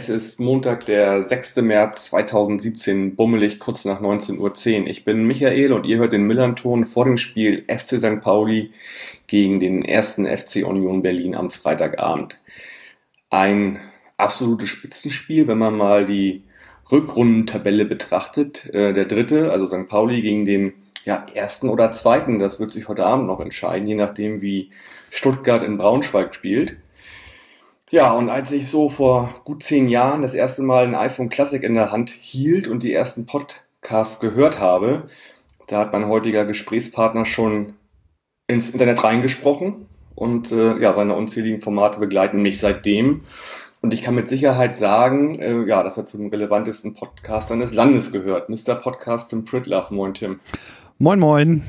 es ist Montag, der 6. März 2017, bummelig kurz nach 19.10 Uhr. Ich bin Michael und ihr hört den Millanton vor dem Spiel FC St. Pauli gegen den ersten FC Union Berlin am Freitagabend. Ein absolutes Spitzenspiel, wenn man mal die Rückrundentabelle betrachtet. Äh, der dritte, also St. Pauli gegen den ja, ersten oder zweiten, das wird sich heute Abend noch entscheiden, je nachdem wie Stuttgart in Braunschweig spielt. Ja, und als ich so vor gut zehn Jahren das erste Mal ein iPhone Classic in der Hand hielt und die ersten Podcasts gehört habe, da hat mein heutiger Gesprächspartner schon ins Internet reingesprochen und äh, ja, seine unzähligen Formate begleiten mich seitdem. Und ich kann mit Sicherheit sagen, äh, ja, dass er zu den relevantesten Podcastern des Landes gehört. Mr. Podcast Tim Pritlove. Moin, Tim. Moin, moin.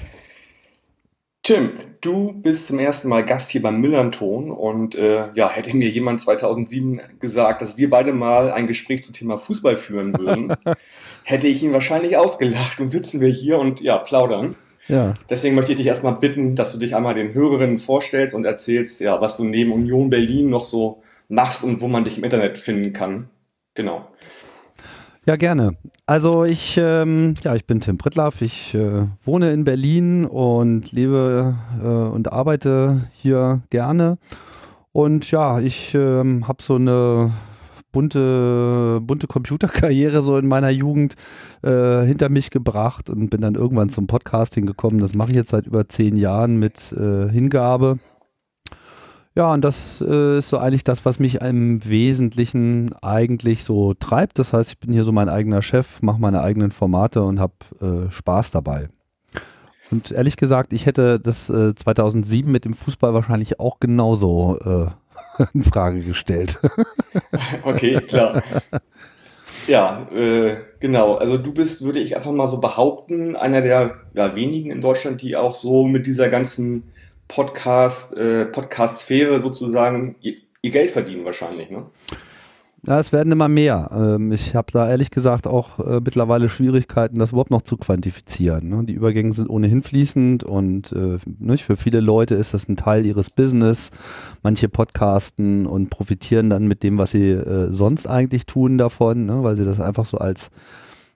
Tim, du bist zum ersten Mal Gast hier beim Millanton und äh, ja, hätte mir jemand 2007 gesagt, dass wir beide mal ein Gespräch zum Thema Fußball führen würden, hätte ich ihn wahrscheinlich ausgelacht und sitzen wir hier und ja, plaudern. Ja. Deswegen möchte ich dich erstmal bitten, dass du dich einmal den Hörerinnen vorstellst und erzählst, ja, was du neben Union Berlin noch so machst und wo man dich im Internet finden kann. Genau. Ja, gerne. Also ich, ähm, ja, ich bin Tim Prittlaff, ich äh, wohne in Berlin und lebe äh, und arbeite hier gerne. Und ja, ich ähm, habe so eine bunte, bunte Computerkarriere so in meiner Jugend äh, hinter mich gebracht und bin dann irgendwann zum Podcasting gekommen. Das mache ich jetzt seit über zehn Jahren mit äh, Hingabe. Ja, und das äh, ist so eigentlich das, was mich im Wesentlichen eigentlich so treibt. Das heißt, ich bin hier so mein eigener Chef, mache meine eigenen Formate und habe äh, Spaß dabei. Und ehrlich gesagt, ich hätte das äh, 2007 mit dem Fußball wahrscheinlich auch genauso äh, in Frage gestellt. okay, klar. Ja, äh, genau. Also du bist, würde ich einfach mal so behaupten, einer der ja, wenigen in Deutschland, die auch so mit dieser ganzen Podcast, äh, Podcast-Sphäre sozusagen ihr, ihr, Geld verdienen wahrscheinlich, ne? Ja, es werden immer mehr. Ähm, ich habe da ehrlich gesagt auch äh, mittlerweile Schwierigkeiten, das überhaupt noch zu quantifizieren. Ne? Die Übergänge sind ohnehin fließend und äh, nicht, für viele Leute ist das ein Teil ihres Business. Manche podcasten und profitieren dann mit dem, was sie äh, sonst eigentlich tun davon, ne? weil sie das einfach so als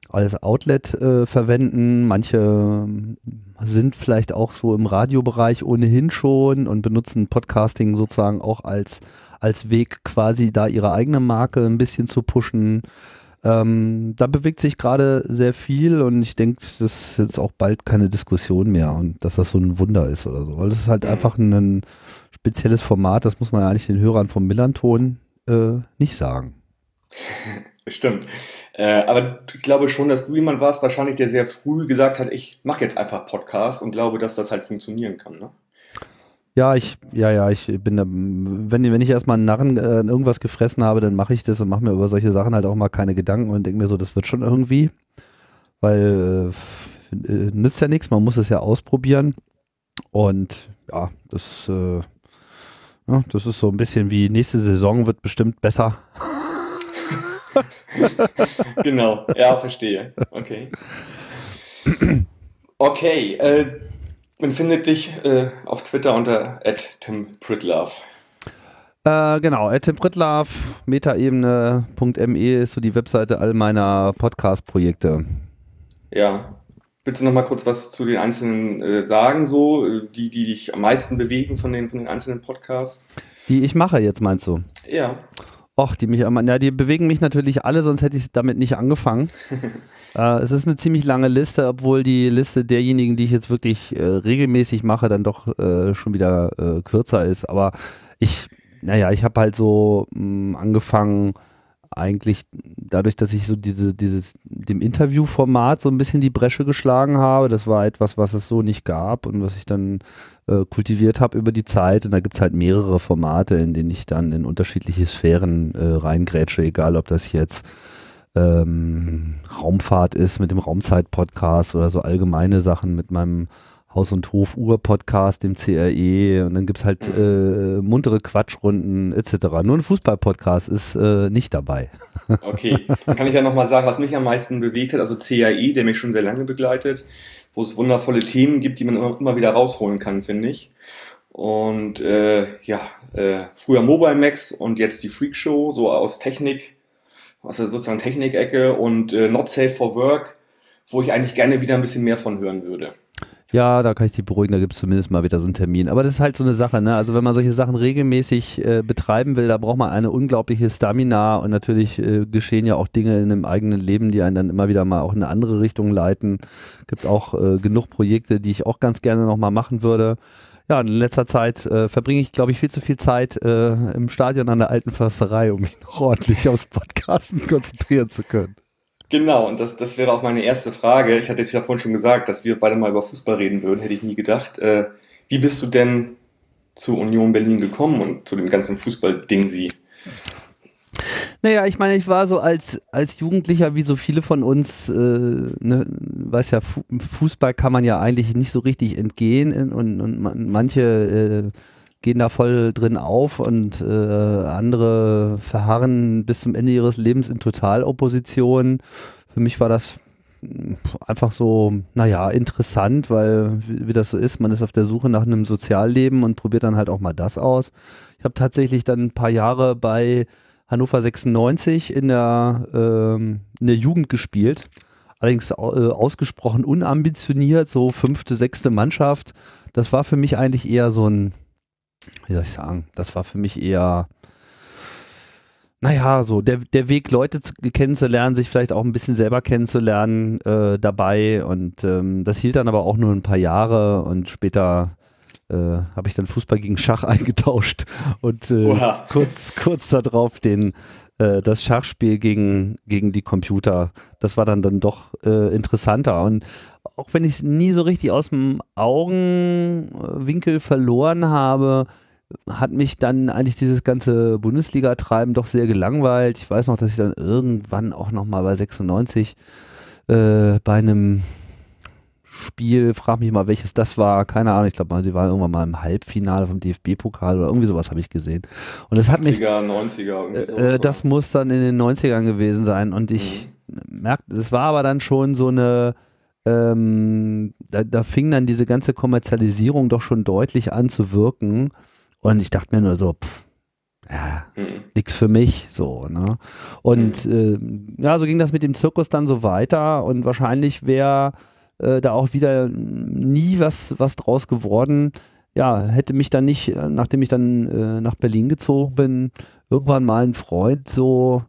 als Outlet äh, verwenden. Manche ähm, sind vielleicht auch so im Radiobereich ohnehin schon und benutzen Podcasting sozusagen auch als, als Weg quasi da ihre eigene Marke ein bisschen zu pushen. Ähm, da bewegt sich gerade sehr viel und ich denke, das ist jetzt auch bald keine Diskussion mehr und dass das so ein Wunder ist oder so. Weil das ist halt mhm. einfach ein spezielles Format, das muss man ja eigentlich den Hörern vom Millanton äh, nicht sagen. Stimmt. Äh, aber ich glaube schon, dass du jemand warst, wahrscheinlich, der sehr früh gesagt hat, ich mache jetzt einfach Podcast und glaube, dass das halt funktionieren kann, ne? Ja, ich, ja, ja, ich bin, wenn, wenn ich erstmal einen Narren äh, irgendwas gefressen habe, dann mache ich das und mache mir über solche Sachen halt auch mal keine Gedanken und denke mir so, das wird schon irgendwie, weil äh, äh nützt ja nichts, man muss es ja ausprobieren und ja, das, äh, ja, das ist so ein bisschen wie nächste Saison wird bestimmt besser. genau, ja, verstehe. Okay. Okay, äh, man findet dich äh, auf Twitter unter @timpritlav. Äh, genau, @timpritlav, metaebene.me ist so die Webseite all meiner Podcast-Projekte. Ja. Willst du noch mal kurz was zu den einzelnen äh, sagen, so äh, die, die dich am meisten bewegen von den, von den einzelnen Podcasts? Die ich mache jetzt, meinst du? Ja. Och, die mich, ja, die bewegen mich natürlich alle, sonst hätte ich damit nicht angefangen. äh, es ist eine ziemlich lange Liste, obwohl die Liste derjenigen, die ich jetzt wirklich äh, regelmäßig mache, dann doch äh, schon wieder äh, kürzer ist. Aber ich, naja, ich habe halt so mh, mm, angefangen, eigentlich dadurch, dass ich so diese, dieses, dem Interviewformat so ein bisschen die Bresche geschlagen habe. Das war etwas, was es so nicht gab und was ich dann äh, kultiviert habe über die Zeit. Und da gibt es halt mehrere Formate, in denen ich dann in unterschiedliche Sphären äh, reingrätsche, egal ob das jetzt ähm, Raumfahrt ist mit dem Raumzeit-Podcast oder so allgemeine Sachen mit meinem Haus- und Hof-Uhr-Podcast, dem CRE und dann gibt's halt äh, muntere Quatschrunden etc. Nur ein Fußball-Podcast ist äh, nicht dabei. Okay, dann kann ich ja nochmal sagen, was mich am meisten bewegt hat, also CAI, der mich schon sehr lange begleitet, wo es wundervolle Themen gibt, die man immer, immer wieder rausholen kann, finde ich. Und äh, ja, äh, früher Mobile Max und jetzt die Freak Show, so aus Technik, aus der sozusagen Technik-Ecke und äh, Not Safe for Work, wo ich eigentlich gerne wieder ein bisschen mehr von hören würde. Ja, da kann ich dich beruhigen, da gibt es zumindest mal wieder so einen Termin. Aber das ist halt so eine Sache, ne? Also wenn man solche Sachen regelmäßig äh, betreiben will, da braucht man eine unglaubliche Stamina und natürlich äh, geschehen ja auch Dinge in einem eigenen Leben, die einen dann immer wieder mal auch in eine andere Richtung leiten. Gibt auch äh, genug Projekte, die ich auch ganz gerne nochmal machen würde. Ja, in letzter Zeit äh, verbringe ich, glaube ich, viel zu viel Zeit äh, im Stadion an der alten Försterei, um mich noch ordentlich aufs Podcasten konzentrieren zu können. Genau, und das, das wäre auch meine erste Frage. Ich hatte jetzt ja vorhin schon gesagt, dass wir beide mal über Fußball reden würden, hätte ich nie gedacht. Äh, wie bist du denn zu Union Berlin gekommen und zu dem ganzen Fußball-Ding sie? Naja, ich meine, ich war so als, als Jugendlicher, wie so viele von uns, äh, ne, weiß ja, Fußball kann man ja eigentlich nicht so richtig entgehen und, und manche äh, gehen da voll drin auf und äh, andere verharren bis zum Ende ihres Lebens in Totalopposition. Für mich war das einfach so, naja, interessant, weil wie, wie, das so ist, man ist auf der Suche nach einem Sozialleben und probiert dann halt auch mal das aus. Ich habe tatsächlich dann ein paar Jahre bei Hannover 96 in der, ähm, in der Jugend gespielt. Allerdings äh, ausgesprochen unambitioniert, so fünfte, sechste Mannschaft. Das war für mich eigentlich eher so ein, wie soll ich sagen, das war für mich eher, naja, so der, der Weg, Leute zu, kennenzulernen, sich vielleicht auch ein bisschen selber kennenzulernen äh, dabei. Und ähm, das hielt dann aber auch nur ein paar Jahre und später äh, habe ich dann Fußball gegen Schach eingetauscht und äh, kurz, kurz darauf den, äh, das Schachspiel gegen, gegen die Computer. Das war dann, dann doch äh, interessanter. Und auch wenn ich es nie so richtig aus dem Augenwinkel verloren habe, hat mich dann eigentlich dieses ganze Bundesliga-Treiben doch sehr gelangweilt. Ich weiß noch, dass ich dann irgendwann auch nochmal bei 96 äh, bei einem Spiel, frag mich mal, welches das war, keine Ahnung, ich glaube, die waren irgendwann mal im Halbfinale vom DFB-Pokal oder irgendwie sowas habe ich gesehen. Und das hat 80er, mich. 90er, irgendwie äh, äh, das muss dann in den 90ern gewesen sein. Und ich mhm. merkte, es war aber dann schon so eine, ähm, da, da fing dann diese ganze Kommerzialisierung doch schon deutlich an zu wirken. Und ich dachte mir nur so, pff, ja, mhm. nix für mich, so, ne? Und mhm. äh, ja, so ging das mit dem Zirkus dann so weiter und wahrscheinlich wäre äh, da auch wieder nie was, was draus geworden. Ja, hätte mich dann nicht, nachdem ich dann äh, nach Berlin gezogen bin, irgendwann mal ein Freund so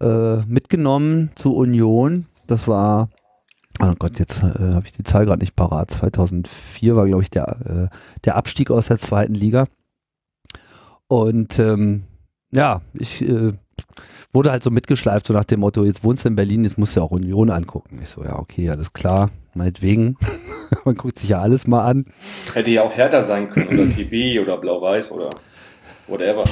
äh, mitgenommen zur Union. Das war, oh Gott, jetzt äh, habe ich die Zahl gerade nicht parat. 2004 war, glaube ich, der, äh, der Abstieg aus der zweiten Liga. Und ähm, ja, ich äh, wurde halt so mitgeschleift, so nach dem Motto, jetzt wohnst du in Berlin, jetzt musst du ja auch Union angucken. Ich so, ja, okay, alles klar, meinetwegen. Man guckt sich ja alles mal an. Hätte ja auch härter sein können oder TB oder Blau-Weiß oder whatever.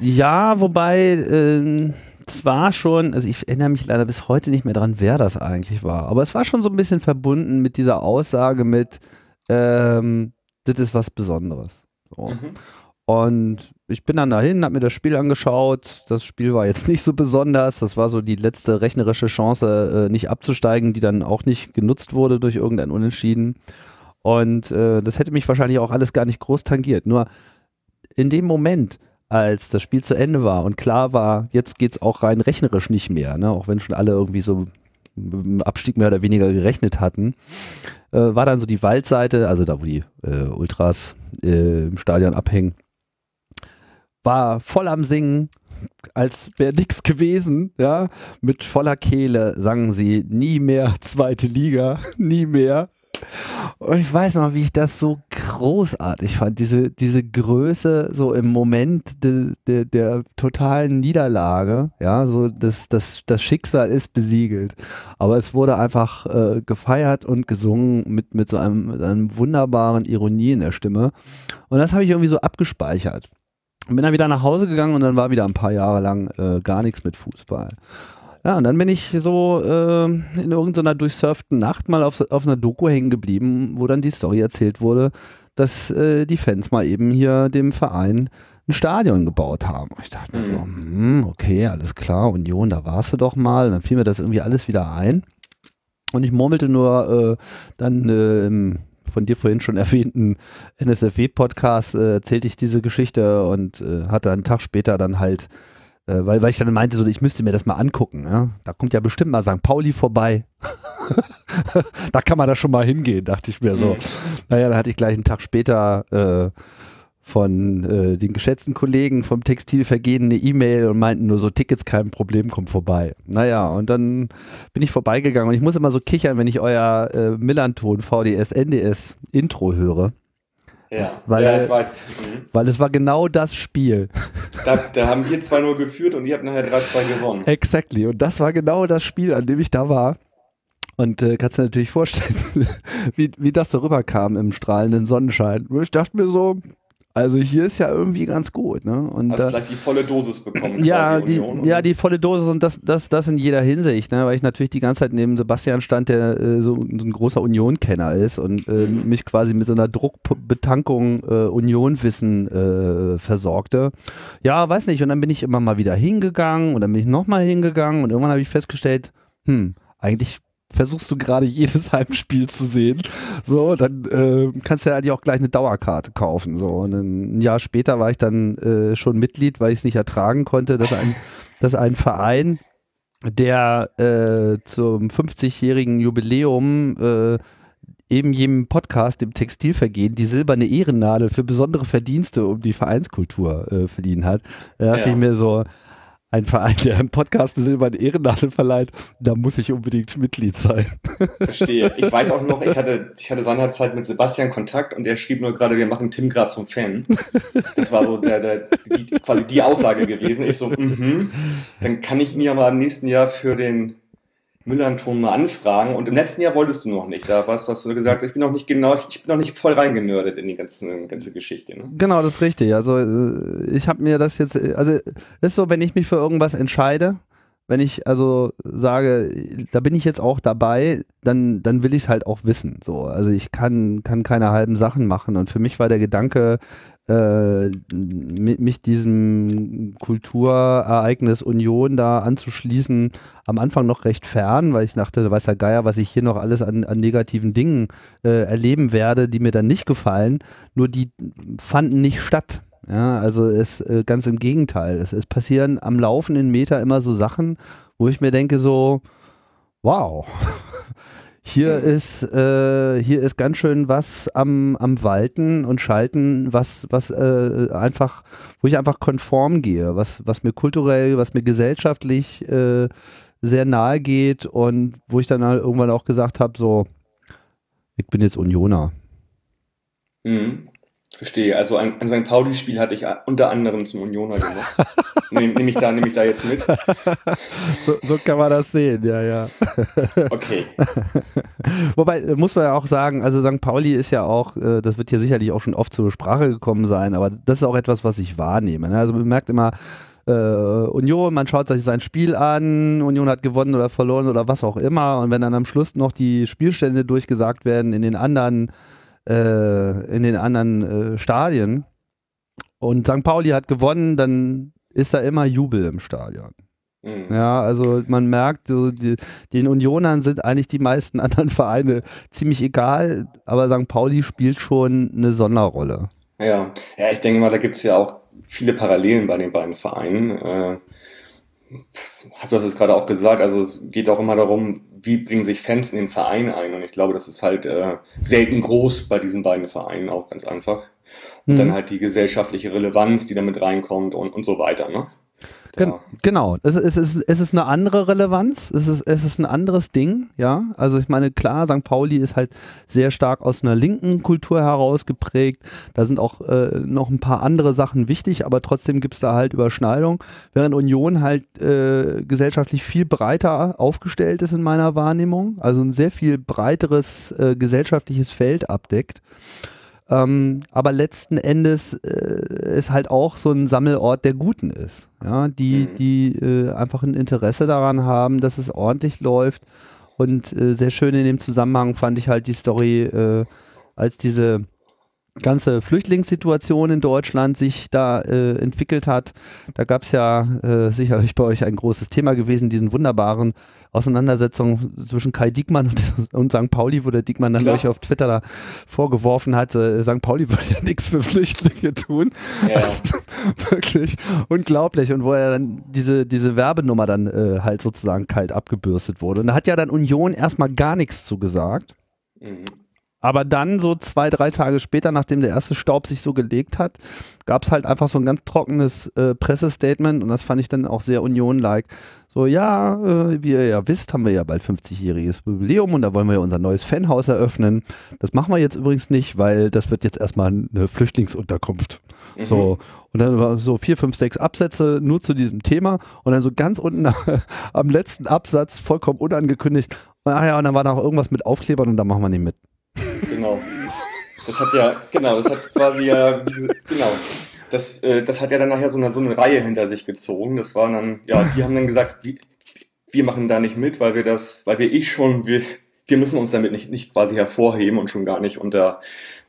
Ja, wobei, äh, es war schon, also ich erinnere mich leider bis heute nicht mehr dran, wer das eigentlich war. Aber es war schon so ein bisschen verbunden mit dieser Aussage mit, ähm, das ist was Besonderes. So. Mhm. Und ich bin dann dahin, habe mir das Spiel angeschaut. Das Spiel war jetzt nicht so besonders. Das war so die letzte rechnerische Chance, äh, nicht abzusteigen, die dann auch nicht genutzt wurde durch irgendein Unentschieden. Und äh, das hätte mich wahrscheinlich auch alles gar nicht groß tangiert. Nur in dem Moment, als das Spiel zu Ende war und klar war, jetzt geht es auch rein rechnerisch nicht mehr, ne? auch wenn schon alle irgendwie so Abstieg mehr oder weniger gerechnet hatten, äh, war dann so die Waldseite, also da, wo die äh, Ultras äh, im Stadion abhängen, war voll am Singen, als wäre nichts gewesen, ja. Mit voller Kehle sangen sie nie mehr zweite Liga, nie mehr. Und ich weiß noch, wie ich das so großartig fand, diese, diese Größe so im Moment de, de, der totalen Niederlage, ja, so das, das, das Schicksal ist besiegelt. Aber es wurde einfach äh, gefeiert und gesungen mit, mit so einem, mit einem wunderbaren Ironie in der Stimme. Und das habe ich irgendwie so abgespeichert bin dann wieder nach Hause gegangen und dann war wieder ein paar Jahre lang äh, gar nichts mit Fußball. Ja, und dann bin ich so äh, in irgendeiner durchsurften Nacht mal auf, auf einer Doku hängen geblieben, wo dann die Story erzählt wurde, dass äh, die Fans mal eben hier dem Verein ein Stadion gebaut haben. Ich dachte mir so, hm, okay, alles klar, Union, da warst du doch mal. Und dann fiel mir das irgendwie alles wieder ein. Und ich murmelte nur äh, dann äh, im von dir vorhin schon erwähnten NSFW-Podcast äh, erzählte ich diese Geschichte und äh, hatte einen Tag später dann halt, äh, weil, weil ich dann meinte, so, ich müsste mir das mal angucken. Ja? Da kommt ja bestimmt mal St. Pauli vorbei. da kann man da schon mal hingehen, dachte ich mir so. Mhm. Naja, dann hatte ich gleich einen Tag später äh, von äh, den geschätzten Kollegen vom Textilvergehen eine E-Mail und meinten nur so, Tickets kein Problem, komm vorbei. Naja, und dann bin ich vorbeigegangen und ich muss immer so kichern, wenn ich euer äh, Millanton VDS NDS Intro höre. Ja, weil, ja, ich weiß. Mhm. Weil es war genau das Spiel. Da, da haben wir 2-0 geführt und ihr habt nachher 3-2 gewonnen. Exactly. Und das war genau das Spiel, an dem ich da war. Und äh, kannst du dir natürlich vorstellen, wie, wie das so rüberkam im strahlenden Sonnenschein. Ich dachte mir so, also hier ist ja irgendwie ganz gut, ne? Und Hast äh, gleich die volle Dosis bekommen. Ja, die, Union, ja, die volle Dosis und das, das, das in jeder Hinsicht, ne? Weil ich natürlich die ganze Zeit neben Sebastian stand, der äh, so, so, ein großer Union-Kenner ist und äh, mhm. mich quasi mit so einer Druckbetankung äh, Union-Wissen äh, versorgte. Ja, weiß nicht. Und dann bin ich immer mal wieder hingegangen und dann bin ich nochmal hingegangen und irgendwann habe ich festgestellt, hm, eigentlich versuchst du gerade jedes Heimspiel zu sehen, so, dann äh, kannst du ja eigentlich auch gleich eine Dauerkarte kaufen. So. Und ein Jahr später war ich dann äh, schon Mitglied, weil ich es nicht ertragen konnte, dass ein, dass ein Verein, der äh, zum 50-jährigen Jubiläum äh, eben jedem Podcast im Textilvergehen die silberne Ehrennadel für besondere Verdienste um die Vereinskultur äh, verdient hat. Da dachte ja. ich mir so, ein Verein, der im Podcast eine silberne Ehrennadel verleiht, da muss ich unbedingt Mitglied sein. Verstehe. Ich weiß auch noch, ich hatte, ich hatte seinerzeit mit Sebastian Kontakt und der schrieb nur gerade, wir machen Tim gerade zum Fan. Das war so der, der, die, quasi die Aussage gewesen. Ich so, mhm. Dann kann ich ihn ja mal im nächsten Jahr für den Müllernton mal anfragen. Und im letzten Jahr wolltest du noch nicht. Da warst, hast du gesagt, ich bin noch nicht genau, ich bin noch nicht voll reingenördet in die ganze, ganze Geschichte. Ne? Genau, das ist richtig. Also äh, ich habe mir das jetzt, also ist so, wenn ich mich für irgendwas entscheide, wenn ich also sage, da bin ich jetzt auch dabei, dann, dann will ich es halt auch wissen. So. Also ich kann, kann keine halben Sachen machen. Und für mich war der Gedanke, äh, mich diesem Kulturereignis Union da anzuschließen, am Anfang noch recht fern, weil ich dachte, da weiß der Geier, was ich hier noch alles an, an negativen Dingen äh, erleben werde, die mir dann nicht gefallen. Nur die fanden nicht statt. Ja, also es äh, ganz im Gegenteil. Es, es passieren am laufenden Meter immer so Sachen, wo ich mir denke so, wow, hier ist äh, hier ist ganz schön was am, am Walten und Schalten, was was äh, einfach, wo ich einfach konform gehe, was was mir kulturell, was mir gesellschaftlich äh, sehr nahe geht und wo ich dann halt irgendwann auch gesagt habe, so, ich bin jetzt Unioner. Mhm. Verstehe. Also ein, ein St. Pauli-Spiel hatte ich unter anderem zum Unioner gemacht. Nehme nehm ich, da, nehm ich da jetzt mit. So, so kann man das sehen, ja, ja. Okay. Wobei, äh, muss man ja auch sagen, also St. Pauli ist ja auch, äh, das wird hier sicherlich auch schon oft zur Sprache gekommen sein, aber das ist auch etwas, was ich wahrnehme. Ne? Also man merkt immer, äh, Union, man schaut sich sein Spiel an, Union hat gewonnen oder verloren oder was auch immer. Und wenn dann am Schluss noch die Spielstände durchgesagt werden in den anderen äh, in den anderen äh, Stadien und St. Pauli hat gewonnen, dann ist da immer Jubel im Stadion. Mhm. Ja, also man merkt, so die, den Unionern sind eigentlich die meisten anderen Vereine ziemlich egal, aber St. Pauli spielt schon eine Sonderrolle. Ja, ja ich denke mal, da gibt es ja auch viele Parallelen bei den beiden Vereinen. Äh, hat das jetzt gerade auch gesagt, also es geht auch immer darum, wie bringen sich Fans in den Verein ein und ich glaube, das ist halt äh, selten groß bei diesen beiden Vereinen auch ganz einfach. Und mhm. dann halt die gesellschaftliche Relevanz, die damit reinkommt und, und so weiter, ne? Gen genau, es, es, ist, es ist eine andere Relevanz, es ist, es ist ein anderes Ding, ja. Also ich meine, klar, St. Pauli ist halt sehr stark aus einer linken Kultur heraus geprägt. Da sind auch äh, noch ein paar andere Sachen wichtig, aber trotzdem gibt es da halt Überschneidung, während Union halt äh, gesellschaftlich viel breiter aufgestellt ist in meiner Wahrnehmung, also ein sehr viel breiteres äh, gesellschaftliches Feld abdeckt. Ähm, aber letzten Endes äh, ist halt auch so ein Sammelort der Guten ist. Ja, die, mhm. die äh, einfach ein Interesse daran haben, dass es ordentlich läuft. Und äh, sehr schön in dem Zusammenhang fand ich halt die Story, äh, als diese ganze Flüchtlingssituation in Deutschland sich da äh, entwickelt hat. Da gab es ja äh, sicherlich bei euch ein großes Thema gewesen, diesen wunderbaren Auseinandersetzungen zwischen Kai Diekmann und, und St. Pauli, wo der Diekmann dann gleich auf Twitter da vorgeworfen hat, äh, St. Pauli würde ja nichts für Flüchtlinge tun. Ja. Also, wirklich unglaublich. Und wo er dann diese, diese Werbenummer dann äh, halt sozusagen kalt abgebürstet wurde. Und da hat ja dann Union erstmal gar nichts zu gesagt. Mhm. Aber dann so zwei, drei Tage später, nachdem der erste Staub sich so gelegt hat, gab es halt einfach so ein ganz trockenes äh, Pressestatement und das fand ich dann auch sehr Union-like. So, ja, äh, wie ihr ja wisst, haben wir ja bald 50-jähriges Jubiläum und da wollen wir ja unser neues Fanhaus eröffnen. Das machen wir jetzt übrigens nicht, weil das wird jetzt erstmal eine Flüchtlingsunterkunft. Mhm. So, und dann war so vier, fünf, sechs Absätze nur zu diesem Thema und dann so ganz unten am letzten Absatz vollkommen unangekündigt. Ach ja, und dann war noch irgendwas mit Aufklebern und da machen wir nicht mit. Genau. Das hat ja, genau, das hat quasi ja, genau. Das, äh, das hat ja dann nachher so eine, so eine Reihe hinter sich gezogen. Das waren dann, ja, die haben dann gesagt, wir, wir machen da nicht mit, weil wir das, weil wir eh schon, wir, wir müssen uns damit nicht, nicht quasi hervorheben und schon gar nicht unter,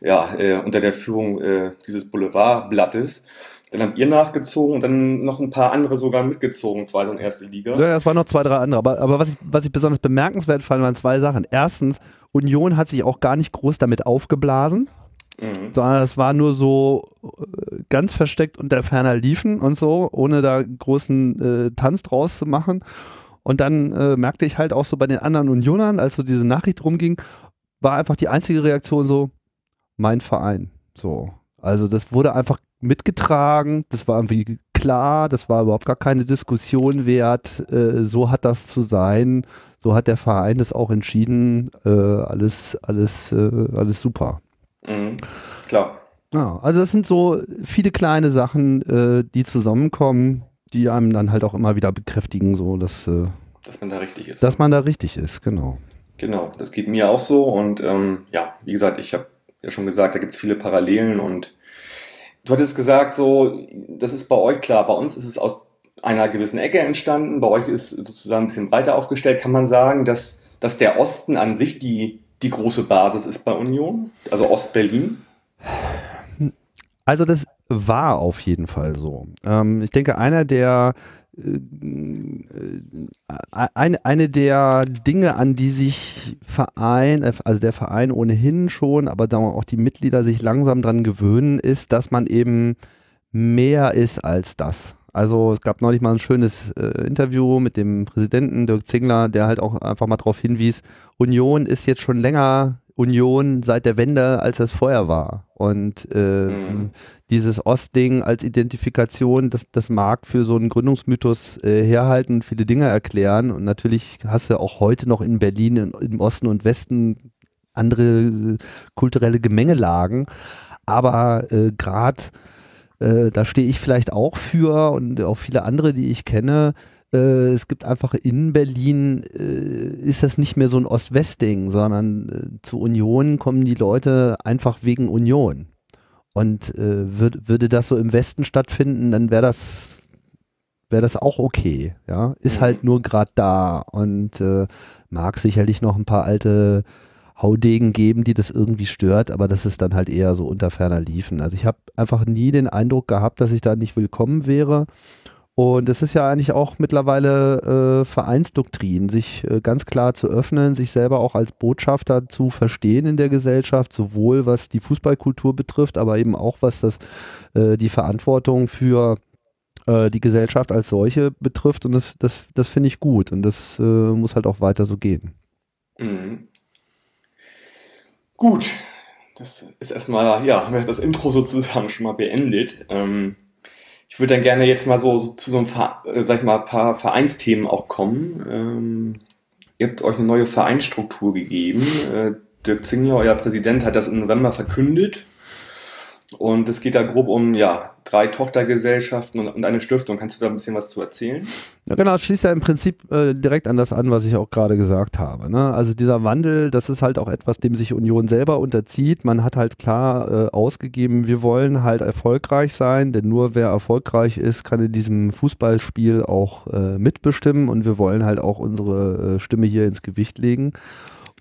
ja, äh, unter der Führung äh, dieses Boulevardblattes. Dann habt ihr nachgezogen und dann noch ein paar andere sogar mitgezogen, zweite und erste Liga. Ja, es waren noch zwei, drei andere. Aber, aber was, ich, was ich besonders bemerkenswert fand, waren zwei Sachen. Erstens, Union hat sich auch gar nicht groß damit aufgeblasen. Mhm. Sondern es war nur so äh, ganz versteckt unter ferner Liefen und so, ohne da großen äh, Tanz draus zu machen. Und dann äh, merkte ich halt auch so bei den anderen Unionern, als so diese Nachricht rumging, war einfach die einzige Reaktion so, mein Verein. So. Also das wurde einfach mitgetragen, das war irgendwie klar, das war überhaupt gar keine Diskussion wert, äh, so hat das zu sein, so hat der Verein das auch entschieden, äh, alles, alles, äh, alles super. Mhm, klar. Ja, also das sind so viele kleine Sachen, äh, die zusammenkommen, die einem dann halt auch immer wieder bekräftigen, so dass, äh, dass man da richtig ist. Dass man da richtig ist, genau. Genau, das geht mir auch so und ähm, ja, wie gesagt, ich habe ja schon gesagt, da gibt es viele Parallelen und du hattest gesagt, so, das ist bei euch klar, bei uns ist es aus einer gewissen Ecke entstanden, bei euch ist sozusagen ein bisschen weiter aufgestellt. Kann man sagen, dass, dass der Osten an sich die, die große Basis ist bei Union, also Ostberlin? Also das war auf jeden Fall so. Ähm, ich denke, einer der eine, eine der Dinge, an die sich Verein, also der Verein ohnehin schon, aber dann auch die Mitglieder sich langsam dran gewöhnen, ist, dass man eben mehr ist als das. Also es gab neulich mal ein schönes äh, Interview mit dem Präsidenten Dirk Zingler, der halt auch einfach mal darauf hinwies, Union ist jetzt schon länger Union seit der Wende, als es vorher war. Und äh, mhm. dieses Ostding als Identifikation, das, das mag für so einen Gründungsmythos äh, herhalten, viele Dinge erklären. Und natürlich hast du auch heute noch in Berlin in, im Osten und Westen andere äh, kulturelle Gemengelagen. Aber äh, gerade äh, da stehe ich vielleicht auch für und auch viele andere, die ich kenne, äh, es gibt einfach in Berlin, äh, ist das nicht mehr so ein Ost-West-Ding, sondern äh, zu Union kommen die Leute einfach wegen Union. Und äh, würd, würde das so im Westen stattfinden, dann wäre das wäre das auch okay. Ja, ist mhm. halt nur gerade da und äh, mag sicherlich noch ein paar alte Haudegen geben, die das irgendwie stört, aber das ist dann halt eher so unter ferner Liefen. Also ich habe einfach nie den Eindruck gehabt, dass ich da nicht willkommen wäre. Und es ist ja eigentlich auch mittlerweile äh, Vereinsdoktrin, sich äh, ganz klar zu öffnen, sich selber auch als Botschafter zu verstehen in der Gesellschaft, sowohl was die Fußballkultur betrifft, aber eben auch was das äh, die Verantwortung für äh, die Gesellschaft als solche betrifft. Und das, das, das finde ich gut. Und das äh, muss halt auch weiter so gehen. Mhm. Gut. Das ist erstmal, ja, haben wir das Intro sozusagen schon mal beendet. Ähm ich würde dann gerne jetzt mal so, so zu so einem, äh, sag ich mal, paar Vereinsthemen auch kommen. Ähm, ihr habt euch eine neue Vereinsstruktur gegeben. Äh, Dirk Zingler, euer Präsident, hat das im November verkündet. Und es geht da grob um ja, drei Tochtergesellschaften und, und eine Stiftung. Kannst du da ein bisschen was zu erzählen? Ja, genau, schließt ja im Prinzip äh, direkt an das an, was ich auch gerade gesagt habe. Ne? Also dieser Wandel, das ist halt auch etwas, dem sich Union selber unterzieht. Man hat halt klar äh, ausgegeben, wir wollen halt erfolgreich sein, denn nur wer erfolgreich ist, kann in diesem Fußballspiel auch äh, mitbestimmen und wir wollen halt auch unsere äh, Stimme hier ins Gewicht legen.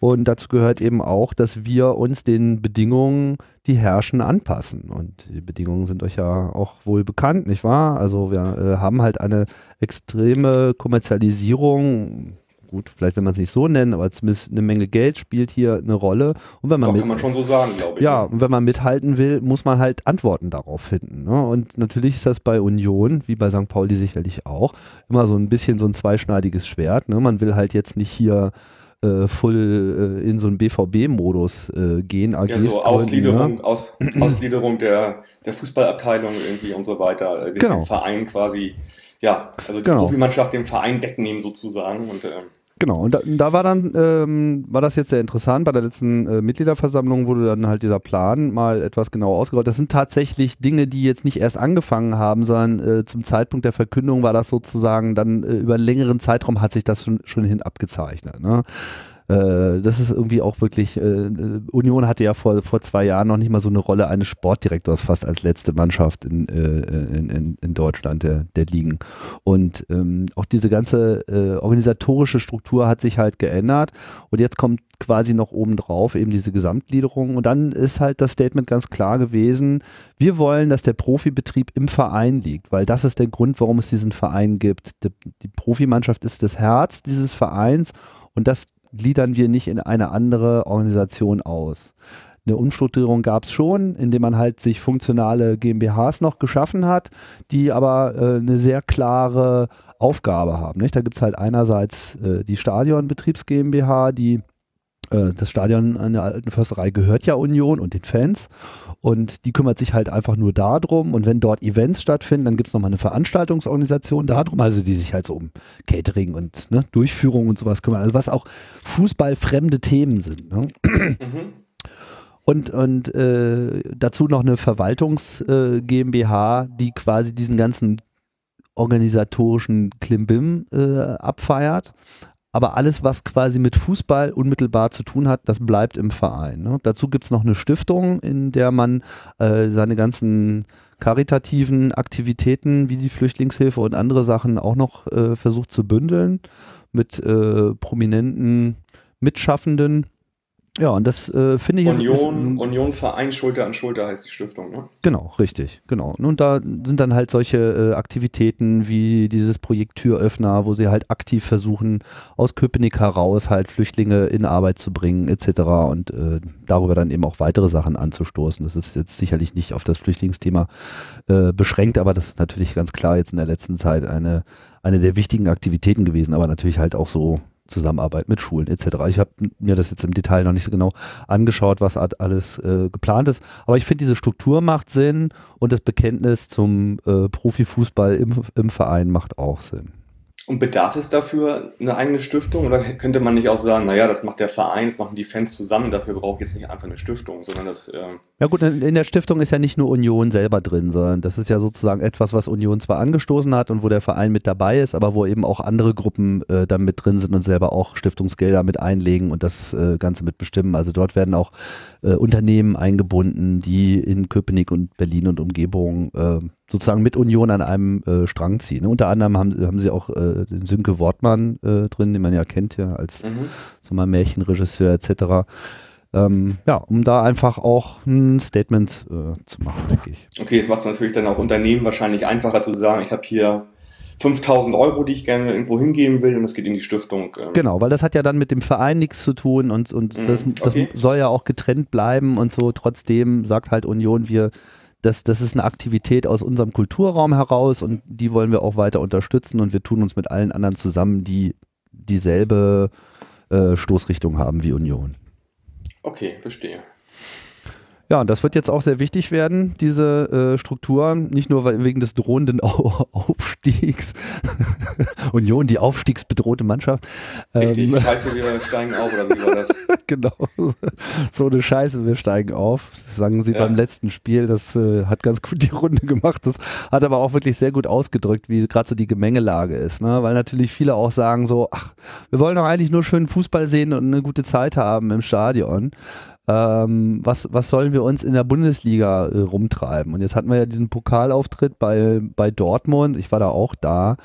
Und dazu gehört eben auch, dass wir uns den Bedingungen, die herrschen, anpassen. Und die Bedingungen sind euch ja auch wohl bekannt, nicht wahr? Also wir äh, haben halt eine extreme Kommerzialisierung. Gut, vielleicht will man es nicht so nennen, aber zumindest eine Menge Geld spielt hier eine Rolle. Und wenn man Doch, mit, kann man schon so sagen, glaube ich. ja, und wenn man mithalten will, muss man halt Antworten darauf finden. Ne? Und natürlich ist das bei Union, wie bei St. Pauli sicherlich auch, immer so ein bisschen so ein zweischneidiges Schwert. Ne? Man will halt jetzt nicht hier äh, voll äh, in so einen BVB-Modus äh, gehen. Ja, AGs so gründen, Ausgliederung, ne? Aus, Ausgliederung der, der Fußballabteilung irgendwie und so weiter. äh, Den Genau. Verein quasi, ja, also die Genau. Profimannschaft dem Verein wegnehmen sozusagen. Und ähm, Genau, und da, da war dann, ähm, war das jetzt sehr interessant, bei der letzten äh, Mitgliederversammlung wurde dann halt dieser Plan mal etwas genauer ausgerollt. Das sind tatsächlich Dinge, die jetzt nicht erst angefangen haben, sondern äh, zum Zeitpunkt der Verkündung war das sozusagen dann äh, über einen längeren Zeitraum hat sich das schon, schon hin abgezeichnet. Ne? Äh, das ist irgendwie auch wirklich, äh, äh, Union hatte ja vor, vor zwei Jahren noch nicht mal so eine Rolle eines Sportdirektors fast als letzte Mannschaft in, äh, in, in, in Deutschland der, der Ligen. Und ähm, auch diese ganze äh, organisatorische Struktur hat sich halt geändert und jetzt kommt quasi noch obendrauf eben diese Gesamtgliederung und dann ist halt das Statement ganz klar gewesen, wir wollen, dass der Profibetrieb im Verein liegt, weil das ist der Grund, warum es diesen Verein gibt. Die, die Profimannschaft ist das Herz dieses Vereins und das gliedern wir nicht in eine andere Organisation aus. Eine Umstrukturierung gab es schon, indem man halt sich funktionale GmbHs noch geschaffen hat, die aber äh, eine sehr klare Aufgabe haben. Nicht? Da gibt es halt einerseits äh, die Stadionbetriebs GmbH, die das Stadion an der alten Försterei gehört ja Union und den Fans und die kümmert sich halt einfach nur darum und wenn dort Events stattfinden, dann gibt es nochmal eine Veranstaltungsorganisation darum, also die sich halt so um Catering und ne, Durchführung und sowas kümmern, also was auch fußballfremde Themen sind. Ne? mhm. Und, und äh, dazu noch eine Verwaltungs äh, GmbH, die quasi diesen ganzen organisatorischen Klimbim äh, abfeiert. Aber alles, was quasi mit Fußball unmittelbar zu tun hat, das bleibt im Verein. Ne? Dazu gibt es noch eine Stiftung, in der man äh, seine ganzen karitativen Aktivitäten wie die Flüchtlingshilfe und andere Sachen auch noch äh, versucht zu bündeln mit äh, prominenten Mitschaffenden. Ja, und das äh, finde ich ist- ist, Union, ein- Union Verein Schulter an Schulter heißt die Stiftung, ne? Genau, richtig, genau. Und da sind dann halt solche äh, Aktivitäten wie dieses Projekt Türöffner, wo sie halt aktiv versuchen, aus Köpenick heraus halt Flüchtlinge in Arbeit zu bringen, etc. und äh, darüber dann eben auch weitere Sachen anzustoßen. Das ist jetzt sicherlich nicht auf das Flüchtlingsthema äh, beschränkt, aber das ist natürlich ganz klar jetzt in der letzten Zeit eine, eine der wichtigen Aktivitäten gewesen, aber natürlich halt auch so Zusammenarbeit mit Schulen etc. Ich habe mir das jetzt im Detail noch nicht so genau angeschaut, was alles äh, geplant ist. Aber ich finde, diese Struktur macht Sinn und das Bekenntnis zum äh, Profifußball im, im Verein macht auch Sinn. Und bedarf es dafür eine eigene Stiftung? Oder könnte man nicht auch sagen, naja, das macht der Verein, das machen die Fans zusammen, dafür brauche ich jetzt nicht einfach eine Stiftung, sondern das, ähm, Ja gut, in, der Stiftung ist ja nicht nur Union selber drin, sondern das ist ja sozusagen etwas, was Union zwar angestoßen hat und wo der Verein mit dabei ist, aber wo eben auch andere Gruppen äh, dann mit drin sind und selber auch Stiftungsgelder mit einlegen und das äh, Ganze mit bestimmen. Also dort werden auch äh, Unternehmen eingebunden, die in Köpenick und Berlin und Umgebung äh, sozusagen mit Union an einem äh, Strang ziehen. Unter anderem haben, haben sie auch äh, den Sönke Wortmann äh, drin, den man ja kennt ja als mhm. so mal Märchenregisseur etc. Ähm, ja, um da einfach auch ein Statement äh, zu machen, denke ich. okay, jetzt macht es natürlich dann auch Unternehmen wahrscheinlich einfacher zu sagen, ich habe hier 5000 Euro, die ich gerne irgendwo hingeben will und das geht in die Stiftung. ähm. Genau, weil das hat ja dann mit dem Verein nichts zu tun und, und Mhm, das, das okay. soll ja auch getrennt bleiben und so. Trotzdem sagt halt Union, wir, das, das ist eine Aktivität aus unserem Kulturraum heraus und die wollen wir auch weiter unterstützen und wir tun uns mit allen anderen zusammen, die dieselbe äh, Stoßrichtung haben wie Union. Okay, verstehe. Ja, und das wird jetzt auch sehr wichtig werden, diese äh, Struktur, nicht nur wegen des drohenden Au Aufstiegs. Union, die aufstiegsbedrohte Mannschaft. Richtig, ähm, scheiße, wir steigen auf, oder wie war das? genau, so eine Scheiße, wir steigen auf, das sagen sie ja. beim letzten Spiel, das äh, hat ganz gut die Runde gemacht, das hat aber auch wirklich sehr gut ausgedrückt, wie gerade so die Gemengelage ist, ne? weil natürlich viele auch sagen so, ach, wir wollen doch eigentlich nur schönen Fußball sehen und eine gute Zeit haben im Stadion ähm, was, was sollen wir uns in der Bundesliga äh, rumtreiben? Und jetzt hatten wir ja diesen Pokalauftritt bei, bei Dortmund. Ich war da auch da.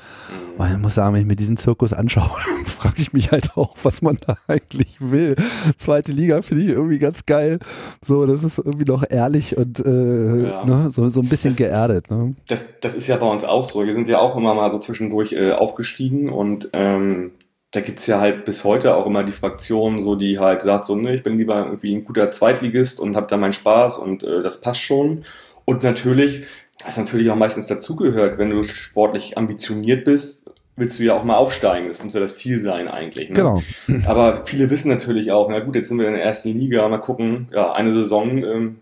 Mhm. Und ich muss sagen, wenn ich mir diesen Zirkus anschaue, frage ich mich halt auch, was man da eigentlich will. Zweite Liga finde ich irgendwie ganz geil. So, das ist irgendwie noch ehrlich und äh, ja. ne, so, so ein bisschen das, geerdet. Ne? Das, das ist ja bei uns auch so. Wir sind ja auch immer mal so zwischendurch äh, aufgestiegen und ähm, da gibt es ja halt bis heute auch immer die Fraktion, so die halt sagt, so, ne, ich bin lieber irgendwie ein guter Zweitligist und habe da meinen Spaß und äh, das passt schon. Und natürlich, was natürlich auch meistens dazugehört, wenn du sportlich ambitioniert bist, willst du ja auch mal aufsteigen. Das muss ja das Ziel sein eigentlich. Ne? Genau. Aber viele wissen natürlich auch, na gut, jetzt sind wir in der ersten Liga, mal gucken, ja, eine Saison, ähm,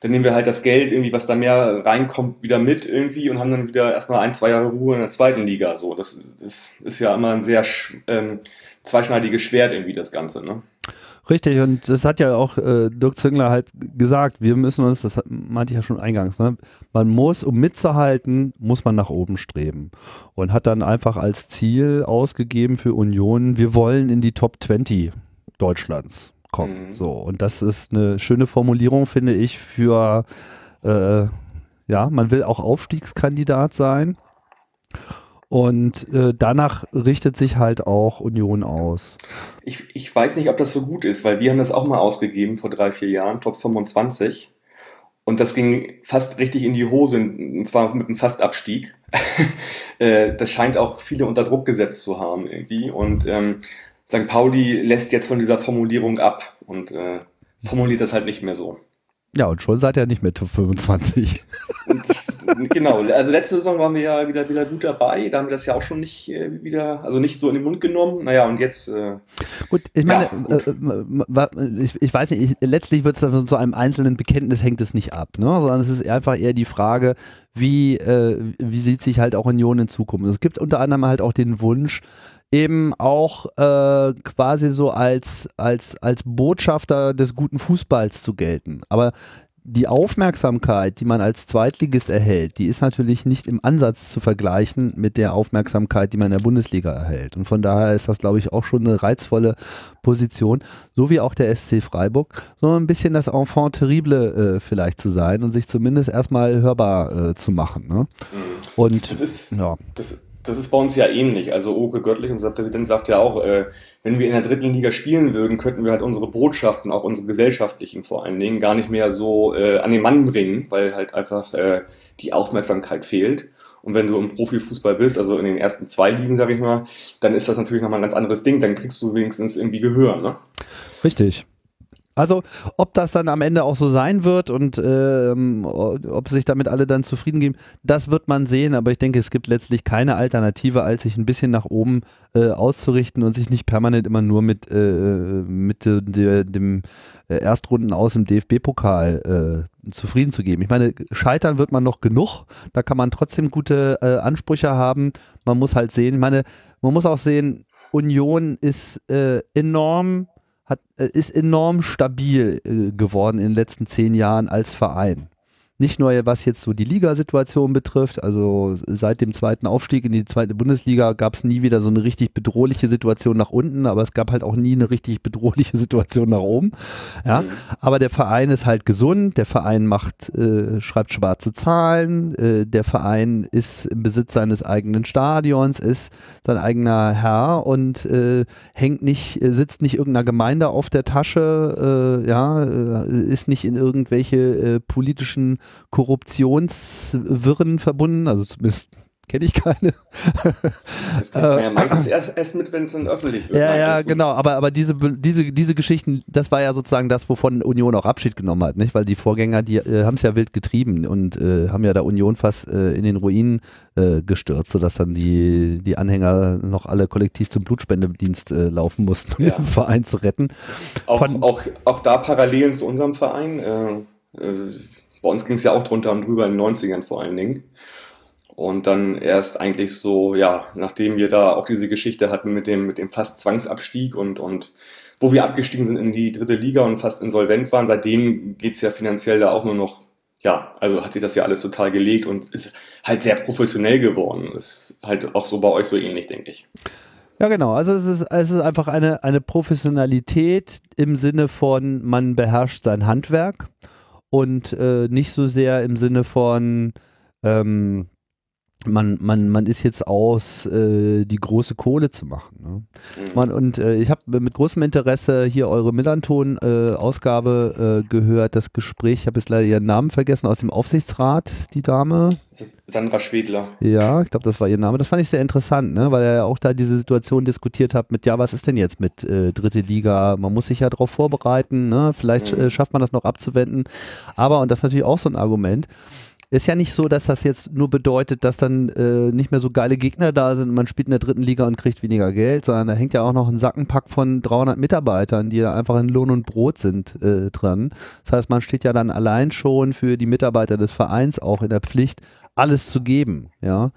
dann nehmen wir halt das Geld irgendwie, was da mehr reinkommt, wieder mit irgendwie und haben dann wieder erstmal ein, zwei Jahre Ruhe in der zweiten Liga. So, das, das ist ja immer ein sehr ähm, zweischneidiges Schwert irgendwie, das Ganze, ne? Richtig, und das hat ja auch äh, Dirk Zingler halt gesagt, wir müssen uns, das meinte ich ja schon eingangs, ne? man muss, um mitzuhalten, muss man nach oben streben. Und hat dann einfach als Ziel ausgegeben für Union, wir wollen in die Top 20 Deutschlands kommen. Mhm. So, und das ist eine schöne Formulierung, finde ich, für äh, ja, man will auch Aufstiegskandidat sein. Und äh, danach richtet sich halt auch Union aus. Ich, ich weiß nicht, ob das so gut ist, weil wir haben das auch mal ausgegeben vor drei, vier Jahren, Top 25. Und das ging fast richtig in die Hose, und zwar mit einem Fastabstieg. Äh, das scheint auch viele unter Druck gesetzt zu haben irgendwie. Und ähm, St. Pauli lässt jetzt von dieser Formulierung ab und äh, formuliert das halt nicht mehr so. Ja, und schon seid ihr nicht mehr Top 25. genau, also letzte Saison waren wir ja wieder, wieder gut dabei, da haben wir das ja auch schon nicht äh, wieder, also nicht so in den Mund genommen. Naja, und jetzt. Äh, gut, ich meine, ja, gut. Äh, ich, ich, weiß nicht, ich, letztlich wird es von so einem einzelnen Bekenntnis hängt es nicht ab, ne? sondern es ist einfach eher die Frage, wie, äh, wie sieht sich halt auch Union in Zukunft. Es gibt unter anderem halt auch den Wunsch, eben auch äh, quasi so als, als, als Botschafter des guten Fußballs zu gelten. Aber die Aufmerksamkeit, die man als Zweitligist erhält, die ist natürlich nicht im Ansatz zu vergleichen mit der Aufmerksamkeit, die man in der Bundesliga erhält. Und von daher ist das, glaube ich, auch schon eine reizvolle Position, so wie auch der SC Freiburg, so ein bisschen das Enfant terrible äh, vielleicht zu sein und sich zumindest erstmal hörbar äh, zu machen. Ne? Mhm. Und das ist, ja. Das, das ist bei uns ja ähnlich. Also Oke Göttlich, unser Präsident, sagt ja auch, äh, wenn wir in der dritten Liga spielen würden, könnten wir halt unsere Botschaften, auch unsere gesellschaftlichen vor allen Dingen, gar nicht mehr so äh, an den Mann bringen, weil halt einfach äh, die Aufmerksamkeit fehlt. Und wenn du im Profifußball bist, also in den ersten zwei Ligen, sag ich mal, dann ist das natürlich nochmal ein ganz anderes Ding. Dann kriegst du wenigstens irgendwie Gehör, ne? Richtig. Also, ob das dann am Ende auch so sein wird und ähm, ob sich damit alle dann zufrieden geben, das wird man sehen. Aber ich denke, es gibt letztlich keine Alternative, als sich ein bisschen nach oben äh, auszurichten und sich nicht permanent immer nur mit, äh, mit de, dem äh, Erstrunden aus im DFB-Pokal äh, zufrieden zu geben. Ich meine, scheitern wird man noch genug. Da kann man trotzdem gute äh, Ansprüche haben. Man muss halt sehen, ich meine, man muss auch sehen, Union ist äh, enorm hat, äh, ist enorm stabil äh, geworden in den letzten zehn Jahren als Verein. Nicht nur was jetzt so die Ligasituation betrifft, also seit dem zweiten Aufstieg in die zweite Bundesliga gab es nie wieder so eine richtig bedrohliche Situation nach unten, aber es gab halt auch nie eine richtig bedrohliche Situation nach oben. Ja, mhm. aber der Verein ist halt gesund, der Verein macht, äh, schreibt schwarze Zahlen, äh, der Verein ist im Besitz seines eigenen Stadions, ist sein eigener Herr und äh, hängt nicht, äh, sitzt nicht irgendeiner Gemeinde auf der Tasche, äh, ja, äh, ist nicht in irgendwelche politischen Korruptionswirren verbunden, also zumindest kenne ich keine. Das kriegt man ja meistens erst, erst mit, wenn es dann öffentlich wird. Ja, ja, genau. Aber, aber diese, diese, diese Geschichten, das war ja sozusagen das, wovon Union auch Abschied genommen hat, nicht? Weil die Vorgänger, die äh, haben es ja wild getrieben und äh, haben ja da Union fast äh, in den Ruinen äh, gestürzt, sodass dann die, die Anhänger noch alle kollektiv zum Blutspendedienst äh, laufen mussten, um ja. den Verein zu retten. Auch, auch, auch da Parallelen zu unserem Verein. Bei uns ging es ja auch drunter und drüber in den 90ern vor allen Dingen. Und dann erst eigentlich so, ja, nachdem wir da auch diese Geschichte hatten mit dem, mit dem fast Zwangsabstieg und, und wo wir abgestiegen sind in die dritte Liga und fast insolvent waren, seitdem geht's ja finanziell da auch nur noch, ja, also hat sich das ja alles total gelegt und ist halt sehr professionell geworden. Ist halt auch so bei euch so ähnlich, denke ich. Ja, genau. Also es ist, es ist einfach eine, eine Professionalität im Sinne von, man beherrscht sein Handwerk und äh, nicht so sehr im Sinne von, ähm, man, man, man ist jetzt aus, äh, die große Kohle zu machen. Ne? Mhm. Man, und äh, ich habe mit großem Interesse hier eure Millanton-Ausgabe äh, gehört, das Gespräch, ich habe jetzt leider ihren Namen vergessen, aus dem Aufsichtsrat, die Dame. Sandra Schwedler. Ja, ich glaube, das war ihr Name. Das fand ich sehr interessant, ne? weil er ja auch da diese Situation diskutiert hat mit, ja, was ist denn jetzt mit äh, dritte Liga? Man muss sich ja darauf vorbereiten, ne? vielleicht mhm. Äh, schafft man das noch abzuwenden. Aber, und das ist natürlich auch so ein Argument, ist ja nicht so, dass das jetzt nur bedeutet, dass dann äh, nicht mehr so geile Gegner da sind und man spielt in der dritten Liga und kriegt weniger Geld, sondern da hängt ja auch noch ein Sackenpack von 300 Mitarbeitern, die da einfach in Lohn und Brot sind, äh, dran. Das heißt, man steht ja dann allein schon für die Mitarbeiter des Vereins auch in der Pflicht, alles zu geben, ja.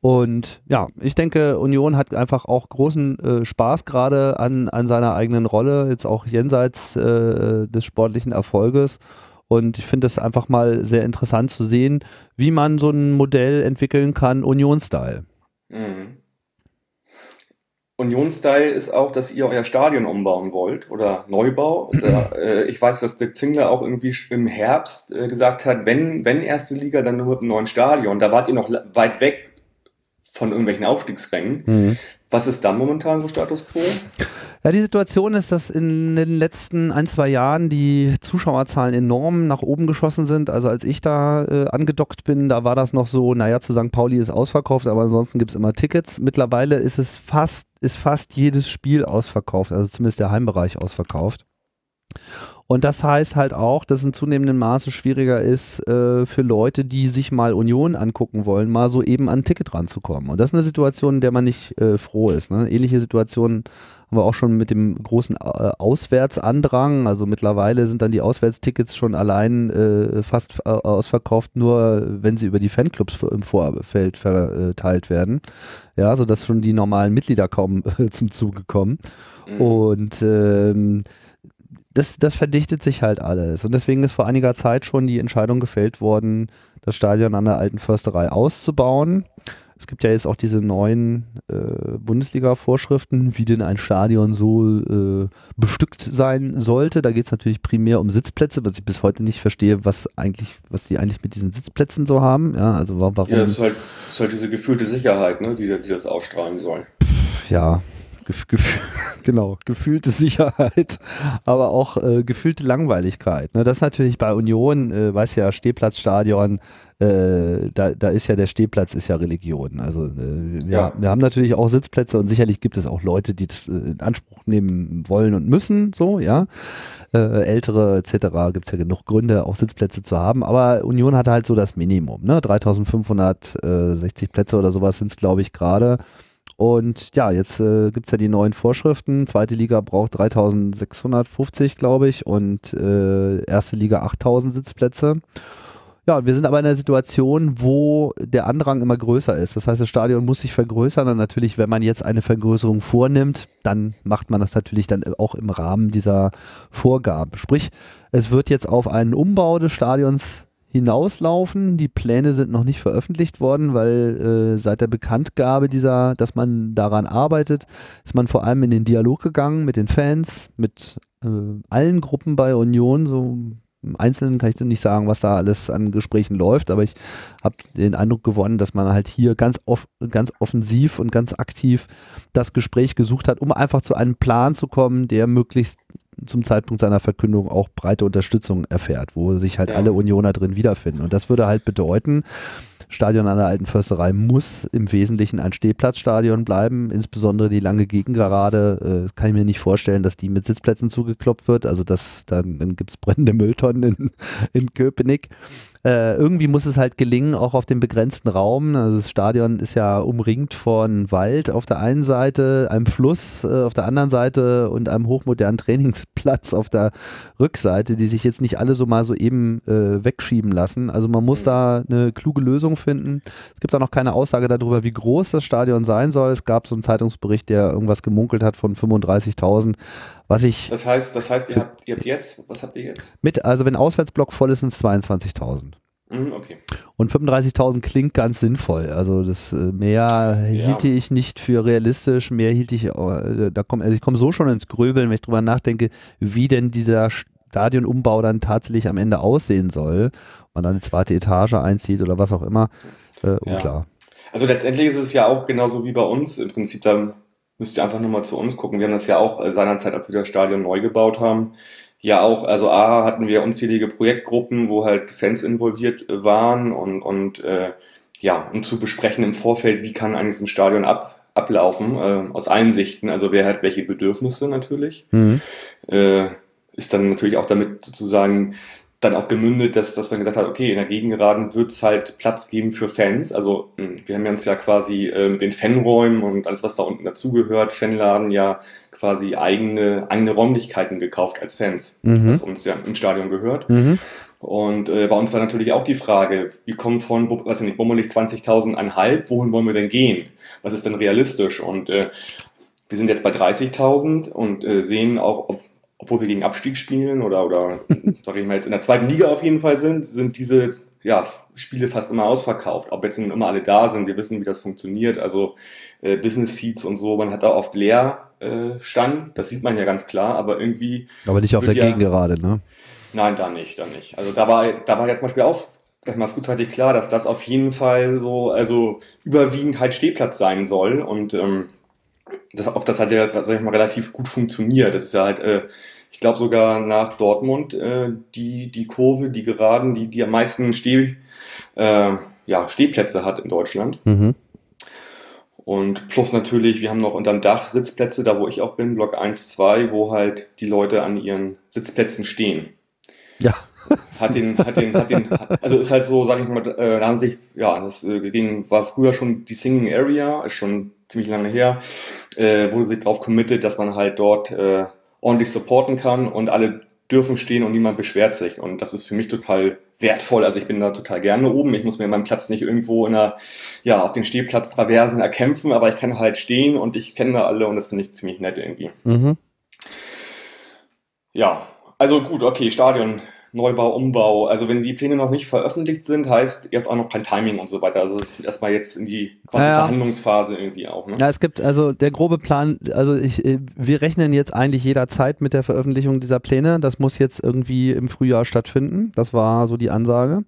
Und ja, ich denke, Union hat einfach auch großen äh, Spaß gerade an, an seiner eigenen Rolle, jetzt auch jenseits äh, des sportlichen Erfolges. Und ich finde es einfach mal sehr interessant zu sehen, wie man so ein Modell entwickeln kann, Union-Style. Mhm. Union-Style ist auch, dass ihr euer Stadion umbauen wollt oder Neubau. Da, äh, ich weiß, dass Dirk Zingler auch irgendwie im Herbst äh, gesagt hat, wenn, wenn erste Liga, dann nur mit einem neuen Stadion. Da wart ihr noch weit weg von irgendwelchen Aufstiegsrängen. Mhm. Was ist da momentan so Status quo? Ja, die Situation ist, dass in den letzten ein, zwei Jahren die Zuschauerzahlen enorm nach oben geschossen sind. Also als ich da äh, angedockt bin, da war das noch so, naja, zu St. Pauli ist ausverkauft, aber ansonsten gibt es immer Tickets. Mittlerweile ist es fast, ist fast jedes Spiel ausverkauft, also zumindest der Heimbereich ausverkauft. Und das heißt halt auch, dass es in zunehmendem Maße schwieriger ist, äh, für Leute, die sich mal Union angucken wollen, mal so eben an ein Ticket ranzukommen. Und das ist eine Situation, in der man nicht äh, froh ist. Ne? Ähnliche Situationen haben wir auch schon mit dem großen äh, Auswärtsandrang. Also mittlerweile sind dann die Auswärtstickets schon allein äh, fast äh, ausverkauft, nur wenn sie über die Fanclubs im Vorfeld verteilt werden. Ja, sodass schon die normalen Mitglieder kaum zum Zuge kommen. Mhm. Und ähm, das, das verdichtet sich halt alles. Und deswegen ist vor einiger Zeit schon die Entscheidung gefällt worden, das Stadion an der alten Försterei auszubauen. Es gibt ja jetzt auch diese neuen äh, Bundesliga-Vorschriften, wie denn ein Stadion so äh, bestückt sein sollte. Da geht es natürlich primär um Sitzplätze, was ich bis heute nicht verstehe, was eigentlich, was die eigentlich mit diesen Sitzplätzen so haben. Ja, also warum. Ja, es ist halt, ist halt diese gefühlte Sicherheit, ne, die, die das ausstrahlen soll. Pff, ja, Gef gef genau, gefühlte Sicherheit, aber auch äh, gefühlte Langweiligkeit. Ne? Das ist natürlich bei Union, äh, weiß ja, Stehplatzstadion, äh, da, da ist ja der Stehplatz ist ja Religion. Also äh, ja, ja. wir haben natürlich auch Sitzplätze und sicherlich gibt es auch Leute, die das äh, in Anspruch nehmen wollen und müssen, so, ja. Äh, ältere etc. gibt es ja genug Gründe, auch Sitzplätze zu haben, aber Union hat halt so das Minimum, ne? 3560 Plätze oder sowas sind es, glaube ich, gerade. Und ja, jetzt äh, gibt es ja die neuen Vorschriften. Zweite Liga braucht 3650, glaube ich, und äh, erste Liga 8000 Sitzplätze. Ja, wir sind aber in einer Situation, wo der Andrang immer größer ist. Das heißt, das Stadion muss sich vergrößern und natürlich, wenn man jetzt eine Vergrößerung vornimmt, dann macht man das natürlich dann auch im Rahmen dieser Vorgaben. Sprich, es wird jetzt auf einen Umbau des Stadions hinauslaufen. Die Pläne sind noch nicht veröffentlicht worden, weil äh, seit der Bekanntgabe dieser, dass man daran arbeitet, ist man vor allem in den Dialog gegangen mit den Fans, mit äh, allen Gruppen bei Union, so im Einzelnen kann ich nicht sagen, was da alles an Gesprächen läuft, aber ich habe den Eindruck gewonnen, dass man halt hier ganz, off ganz offensiv und ganz aktiv das Gespräch gesucht hat, um einfach zu einem Plan zu kommen, der möglichst zum Zeitpunkt seiner Verkündung auch breite Unterstützung erfährt, wo sich halt ja. alle Unioner drin wiederfinden. Und das würde halt bedeuten, Stadion an der Alten Försterei muss im Wesentlichen ein Stehplatzstadion bleiben, insbesondere die lange Gegengerade, äh, kann ich mir nicht vorstellen, dass die mit Sitzplätzen zugeklopft wird, also das, dann, dann gibt es brennende Mülltonnen in, in Köpenick. Äh, irgendwie muss es halt gelingen, auch auf dem begrenzten Raum. Also das Stadion ist ja umringt von Wald auf der einen Seite, einem Fluss äh, auf der anderen Seite und einem hochmodernen Trainingsplatz auf der Rückseite, die sich jetzt nicht alle so mal so eben äh, wegschieben lassen. Also man muss mhm. da eine kluge Lösung finden. Es gibt auch noch keine Aussage darüber, wie groß das Stadion sein soll. Es gab so einen Zeitungsbericht, der irgendwas gemunkelt hat von 35.000. Was ich. Das heißt, das heißt, ihr habt, ihr habt jetzt, was habt ihr jetzt? Mit, also wenn Auswärtsblock voll ist, sind es 22.000. Mhm, okay. Und 35.000 klingt ganz sinnvoll. Also das äh, mehr hielt ja. ich nicht für realistisch, mehr hielt ich, äh, da komm, also ich komme so schon ins Gröbeln, wenn ich drüber nachdenke, wie denn dieser Stadionumbau dann tatsächlich am Ende aussehen soll. Man dann eine zweite Etage einzieht oder was auch immer. Äh, unklar. Ja. Also letztendlich ist es ja auch genauso wie bei uns. Im Prinzip dann müsst ihr einfach nur mal zu uns gucken. Wir haben das ja auch äh, seinerzeit, als wir das Stadion neu gebaut haben, ja auch, also A hatten wir unzählige Projektgruppen, wo halt Fans involviert äh, waren und, und äh, ja, um zu besprechen im Vorfeld, wie kann eigentlich so ein Stadion ab, ablaufen, äh, aus allen Sichten, also wer hat welche Bedürfnisse natürlich. Mhm. Äh, ist dann natürlich auch damit sozusagen dann auch gemündet, dass, dass man gesagt hat, okay, in der Gegengeraden wird es halt Platz geben für Fans. Also hm, wir haben ja uns ja quasi äh, mit den Fanräumen und alles, was da unten dazugehört, Fanladen ja quasi eigene, eigene Räumlichkeiten gekauft als Fans, mhm. was uns ja im Stadion gehört. Mhm. Und äh, bei uns war natürlich auch die Frage, wir kommen von, weiß ich nicht, bummelig 20.000 einhalb, wohin wollen wir denn gehen? Was ist denn realistisch? Und äh, wir sind jetzt bei 30.000 und äh, sehen auch, ob obwohl wir gegen Abstieg spielen oder, oder sag ich mal jetzt in der zweiten Liga auf jeden Fall sind, sind diese ja, Spiele fast immer ausverkauft. Ob jetzt immer alle da sind, wir wissen, wie das funktioniert. Also äh, Business Seats und so, man hat da oft leer äh, Stand, das sieht man ja ganz klar, aber irgendwie. Aber nicht auf der ja, Gegengerade, ne? Nein, da nicht, da nicht. Also da war, da war ja zum Beispiel auch sag ich mal, frühzeitig klar, dass das auf jeden Fall so, also überwiegend halt Stehplatz sein soll und ähm, das, ob das halt ja, sag ich mal, relativ gut funktioniert. Das ist ja halt, äh, ich glaube sogar nach Dortmund äh, die, die Kurve, die Geraden, die, die am meisten Steh, äh, ja, Stehplätze hat in Deutschland. Mhm. Und plus natürlich, wir haben noch unterm Dach Sitzplätze, da wo ich auch bin, Block 1, 2, wo halt die Leute an ihren Sitzplätzen stehen. Ja. hat den, hat den, hat den, also ist halt so, sag ich mal, äh, da haben sich, ja, das äh, ging, war früher schon die Singing Area, ist schon ziemlich lange her, äh, wurde sich darauf committed, dass man halt dort äh, ordentlich supporten kann und alle dürfen stehen und niemand beschwert sich. Und das ist für mich total wertvoll. Also ich bin da total gerne oben. Ich muss mir meinen Platz nicht irgendwo in einer, ja, auf den Stehplatz Traversen erkämpfen, aber ich kann halt stehen und ich kenne da alle und das finde ich ziemlich nett irgendwie. Mhm. Ja, also gut, okay, Stadion Neubau, Umbau. Also wenn die Pläne noch nicht veröffentlicht sind, heißt, ihr habt auch noch kein Timing und so weiter. Also es geht erstmal jetzt in die quasi ja, Verhandlungsphase irgendwie auch. Ne? Ja, es gibt also der grobe Plan, also ich, wir rechnen jetzt eigentlich jederzeit mit der Veröffentlichung dieser Pläne. Das muss jetzt irgendwie im Frühjahr stattfinden. Das war so die Ansage.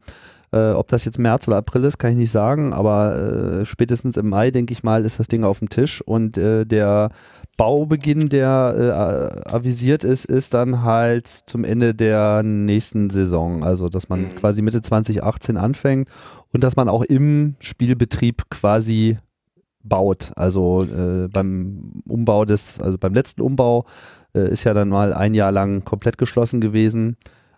Äh, ob das jetzt März oder April ist, kann ich nicht sagen, aber äh, spätestens im Mai, denke ich mal, ist das Ding auf dem Tisch und äh, der Baubeginn, der äh, avisiert ist, ist dann halt zum Ende der nächsten Saison. Also, dass man mhm. quasi Mitte 2018 anfängt und dass man auch im Spielbetrieb quasi baut. Also äh, beim Umbau des, also beim letzten Umbau äh, ist ja dann mal ein Jahr lang komplett geschlossen gewesen.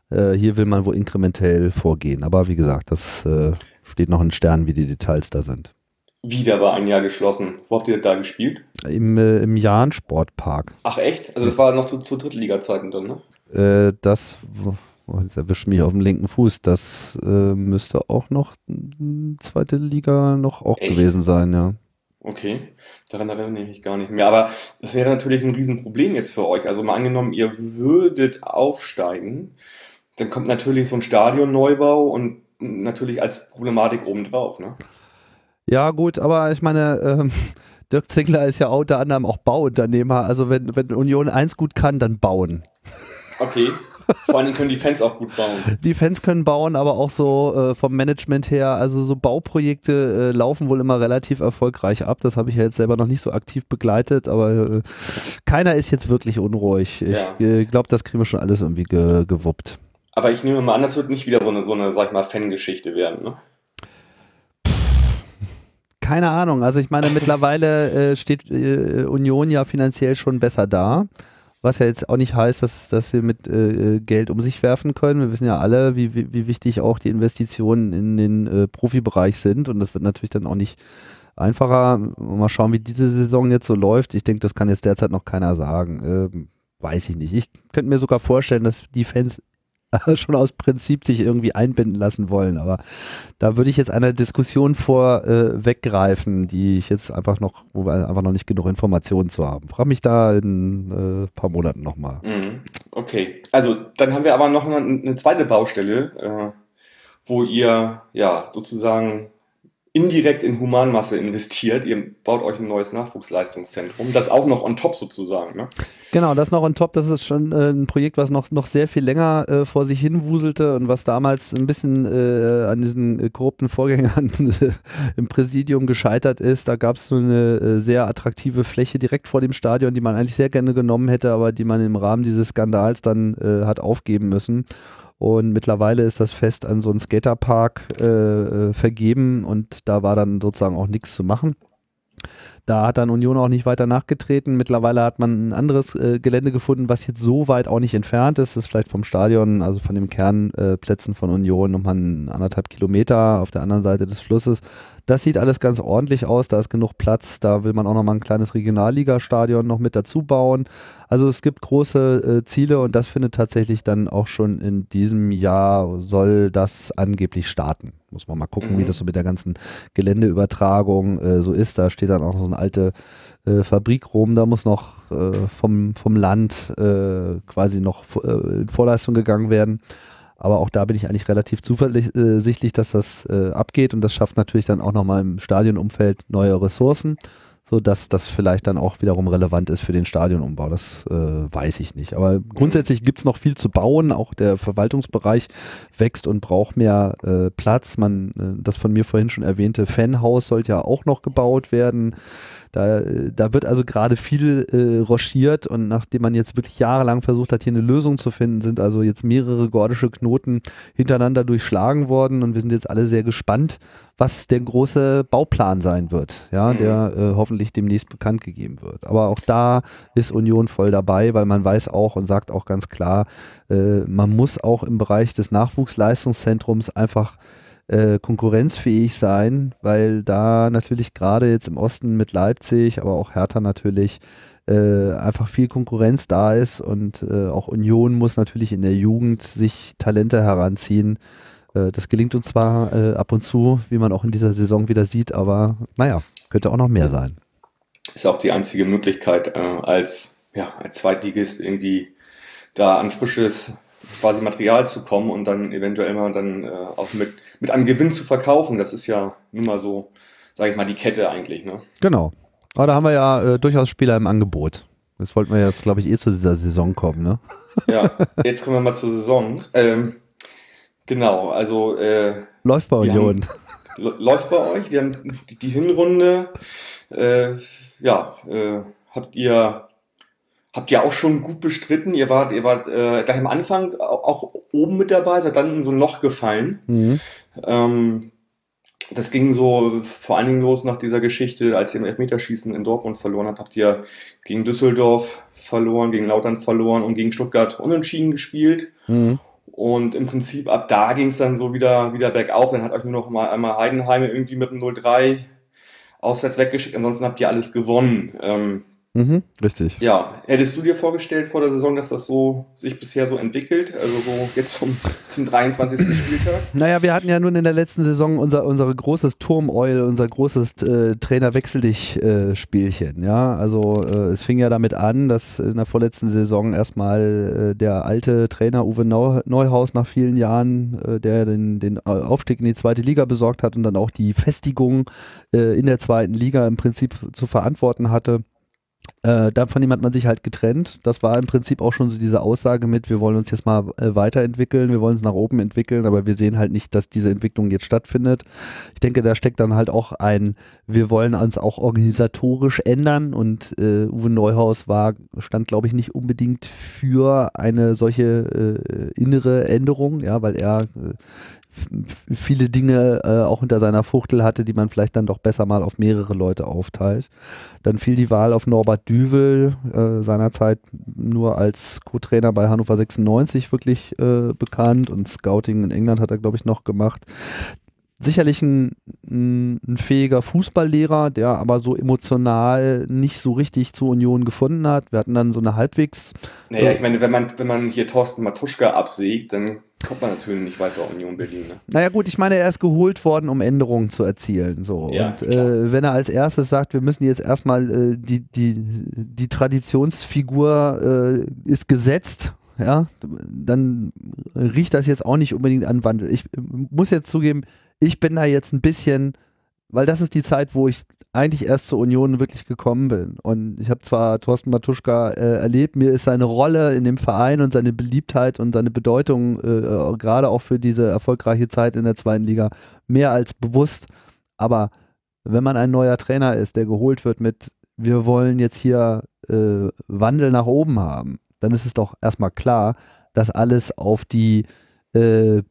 Äh, hier will man wohl inkrementell vorgehen. Aber wie gesagt, das äh, steht noch in Sternen, wie die Details da sind. Wieder war ein Jahr geschlossen. Wo habt ihr da gespielt? Im, äh, im Jahn-Sportpark. Ach echt? Also das war noch zu, zu Drittliga-Zeiten dann, ne? Äh, das, oh, jetzt erwischt mich auf dem linken Fuß. Das äh, müsste auch noch zweite Liga noch auch echt? gewesen sein, ja. Okay, daran erinnere ich mich gar nicht mehr. Aber das wäre natürlich ein Riesenproblem jetzt für euch. Also mal angenommen, ihr würdet aufsteigen dann kommt natürlich so ein Stadionneubau und natürlich als Problematik obendrauf. Ne? Ja, gut, aber ich meine, ähm, Dirk Ziegler ist ja unter anderem auch Bauunternehmer. Also wenn, wenn Union eins gut kann, dann bauen. Okay. Vor allem können die Fans auch gut bauen. Die Fans können bauen, aber auch so äh, vom Management her, also so Bauprojekte äh, laufen wohl immer relativ erfolgreich ab. Das habe ich ja jetzt selber noch nicht so aktiv begleitet, aber äh, keiner ist jetzt wirklich unruhig. Ich ja. Äh, glaube, das kriegen wir schon alles irgendwie ge gewuppt. Aber ich nehme mal an, das wird nicht wieder so eine, so eine sag ich mal, Fangeschichte werden, ne? Keine Ahnung. Also ich meine, mittlerweile äh, steht äh, Union ja finanziell schon besser da. was ja jetzt auch nicht heißt, dass, dass sie mit äh, Geld um sich werfen können. Wir wissen ja alle, wie, wie, wie wichtig auch die Investitionen in den äh, Profibereich sind und das wird natürlich dann auch nicht einfacher. Mal schauen, wie diese Saison jetzt so läuft. Ich denke, das kann jetzt derzeit noch keiner sagen. Ähm, weiß ich nicht. Ich könnte mir sogar vorstellen, dass die Fans schon aus Prinzip sich irgendwie einbinden lassen wollen. Aber da würde ich jetzt einer Diskussion vor äh, die ich jetzt einfach noch, wo wir einfach noch nicht genug Informationen zu haben. Frag mich da in ein äh, paar Monaten nochmal. Mhm. Okay, also dann haben wir aber noch eine, eine zweite Baustelle, äh, wo ihr ja sozusagen indirekt in Humanmasse investiert. Ihr baut euch ein neues Nachwuchsleistungszentrum. Das auch noch on top sozusagen. Ne? Genau, das noch on top. Das ist schon äh, ein Projekt, was noch, noch sehr viel länger äh, vor sich hin wuselte und was damals ein bisschen äh, an diesen äh, korrupten Vorgängern im Präsidium gescheitert ist. Da gab es so eine äh, sehr attraktive Fläche direkt vor dem Stadion, die man eigentlich sehr gerne genommen hätte, aber die man im Rahmen dieses Skandals dann äh, hat aufgeben müssen. Und mittlerweile ist das fest an so einen Skaterpark äh, äh, vergeben und da war dann sozusagen auch nichts zu machen. Da hat dann Union auch nicht weiter nachgetreten. Mittlerweile hat man ein anderes äh, Gelände gefunden, was jetzt so weit auch nicht entfernt ist. Das ist vielleicht vom Stadion, also von den Kernplätzen äh, von Union nochmal anderthalb Kilometer auf der anderen Seite des Flusses. Das sieht alles ganz ordentlich aus, da ist genug Platz, da will man auch nochmal ein kleines Regionalligastadion noch mit dazu bauen. Also es gibt große äh, Ziele und das findet tatsächlich dann auch schon in diesem Jahr soll das angeblich starten. Muss man mal gucken, mhm. wie das so mit der ganzen Geländeübertragung äh, so ist. Da steht dann auch so eine alte äh, Fabrik rum, da muss noch äh, vom, vom Land äh, quasi noch äh, in Vorleistung gegangen werden. Aber auch da bin ich eigentlich relativ zuversichtlich, dass das äh, abgeht und das schafft natürlich dann auch nochmal im Stadionumfeld neue Ressourcen, sodass das vielleicht dann auch wiederum relevant ist für den Stadionumbau. Das äh, weiß ich nicht. Aber grundsätzlich gibt es noch viel zu bauen. Auch der Verwaltungsbereich wächst und braucht mehr äh, Platz. Man, äh, das von mir vorhin schon erwähnte Fanhaus sollte ja auch noch gebaut werden. Da, da wird also gerade viel äh, rochiert und nachdem man jetzt wirklich jahrelang versucht hat, hier eine Lösung zu finden, sind also jetzt mehrere gordische Knoten hintereinander durchschlagen worden und wir sind jetzt alle sehr gespannt, was der große Bauplan sein wird, ja, mhm. der äh, hoffentlich demnächst bekannt gegeben wird. Aber auch da ist Union voll dabei, weil man weiß auch und sagt auch ganz klar, äh, man muss auch im Bereich des Nachwuchsleistungszentrums einfach äh, konkurrenzfähig sein, weil da natürlich gerade jetzt im Osten mit Leipzig, aber auch Hertha natürlich äh, einfach viel Konkurrenz da ist und äh, auch Union muss natürlich in der Jugend sich Talente heranziehen. Äh, das gelingt uns zwar äh, ab und zu, wie man auch in dieser Saison wieder sieht, aber naja, könnte auch noch mehr sein. Ist auch die einzige Möglichkeit, als, ja, als Zweitligist irgendwie da an frisches quasi Material zu kommen und dann eventuell mal dann äh, auch mit, mit einem Gewinn zu verkaufen. Das ist ja nun mal so, sage ich mal, die Kette eigentlich. Ne? Genau. Aber da haben wir ja äh, durchaus Spieler im Angebot. Jetzt wollten wir jetzt, glaube ich, eh zu dieser Saison kommen, ne? Ja, jetzt kommen wir mal zur Saison. Ähm, genau, also äh, läuft bei Union. Haben, läuft bei euch. Wir haben die, die Hinrunde. Äh, ja, äh, habt ihr Habt ihr auch schon gut bestritten? Ihr wart, ihr wart äh, gleich am Anfang auch oben mit dabei, seid dann in so ein Loch gefallen. Mhm. Ähm, das ging so vor allen Dingen los nach dieser Geschichte, als ihr im Elfmeterschießen in Dortmund verloren habt, habt ihr gegen Düsseldorf verloren, gegen Lautern verloren und gegen Stuttgart unentschieden gespielt. Mhm. Und im Prinzip ab da ging es dann so wieder, wieder bergauf. Dann hat euch nur noch mal einmal Heidenheim irgendwie mit dem 0-3 auswärts weggeschickt. Ansonsten habt ihr alles gewonnen. Ähm, Mhm, richtig. Ja, hättest du dir vorgestellt vor der Saison, dass das so sich bisher so entwickelt? Also so jetzt zum, zum 23. Spieltag? Naja, wir hatten ja nun in der letzten Saison unser, unser großes Turmeul, unser großes äh, Trainer-Wechsel dich-Spielchen. Äh, ja, also äh, es fing ja damit an, dass in der vorletzten Saison erstmal äh, der alte Trainer Uwe Neuhaus nach vielen Jahren, äh, der den, den Aufstieg in die zweite Liga besorgt hat und dann auch die Festigung äh, in der zweiten Liga im Prinzip zu verantworten hatte äh, davon hat man sich halt getrennt. Das war im Prinzip auch schon so diese Aussage mit, wir wollen uns jetzt mal äh, weiterentwickeln, wir wollen uns nach oben entwickeln, aber wir sehen halt nicht, dass diese Entwicklung jetzt stattfindet. Ich denke, da steckt dann halt auch ein, wir wollen uns auch organisatorisch ändern und äh, Uwe Neuhaus war, stand glaube ich nicht unbedingt für eine solche äh, innere Änderung, ja, weil er äh, viele Dinge äh, auch unter seiner Fuchtel hatte, die man vielleicht dann doch besser mal auf mehrere Leute aufteilt. Dann fiel die Wahl auf Norbert Düvel, äh, seinerzeit nur als Co-Trainer bei Hannover 96 wirklich äh, bekannt und Scouting in England hat er, glaube ich, noch gemacht sicherlich ein, ein, fähiger Fußballlehrer, der aber so emotional nicht so richtig zur Union gefunden hat. Wir hatten dann so eine halbwegs. Naja, ich meine, wenn man, wenn man hier Thorsten Matuschka absägt, dann kommt man natürlich nicht weiter Union Berlin. Ne? Naja gut, ich meine, er ist geholt worden, um Änderungen zu erzielen. So. Ja, und äh, wenn er als erstes sagt, wir müssen jetzt erstmal äh, die, die, die Traditionsfigur äh, ist gesetzt, ja, dann riecht das jetzt auch nicht unbedingt an Wandel. Ich muss jetzt zugeben, ich bin da jetzt ein bisschen, weil das ist die Zeit, wo ich eigentlich erst zur Union wirklich gekommen bin. Und ich habe zwar Thorsten Matuschka äh, erlebt, mir ist seine Rolle in dem Verein und seine Beliebtheit und seine Bedeutung äh, gerade auch für diese erfolgreiche Zeit in der zweiten Liga mehr als bewusst. Aber wenn man ein neuer Trainer ist, der geholt wird mit, wir wollen jetzt hier äh, Wandel nach oben haben, dann ist es doch erstmal klar, dass alles auf die äh,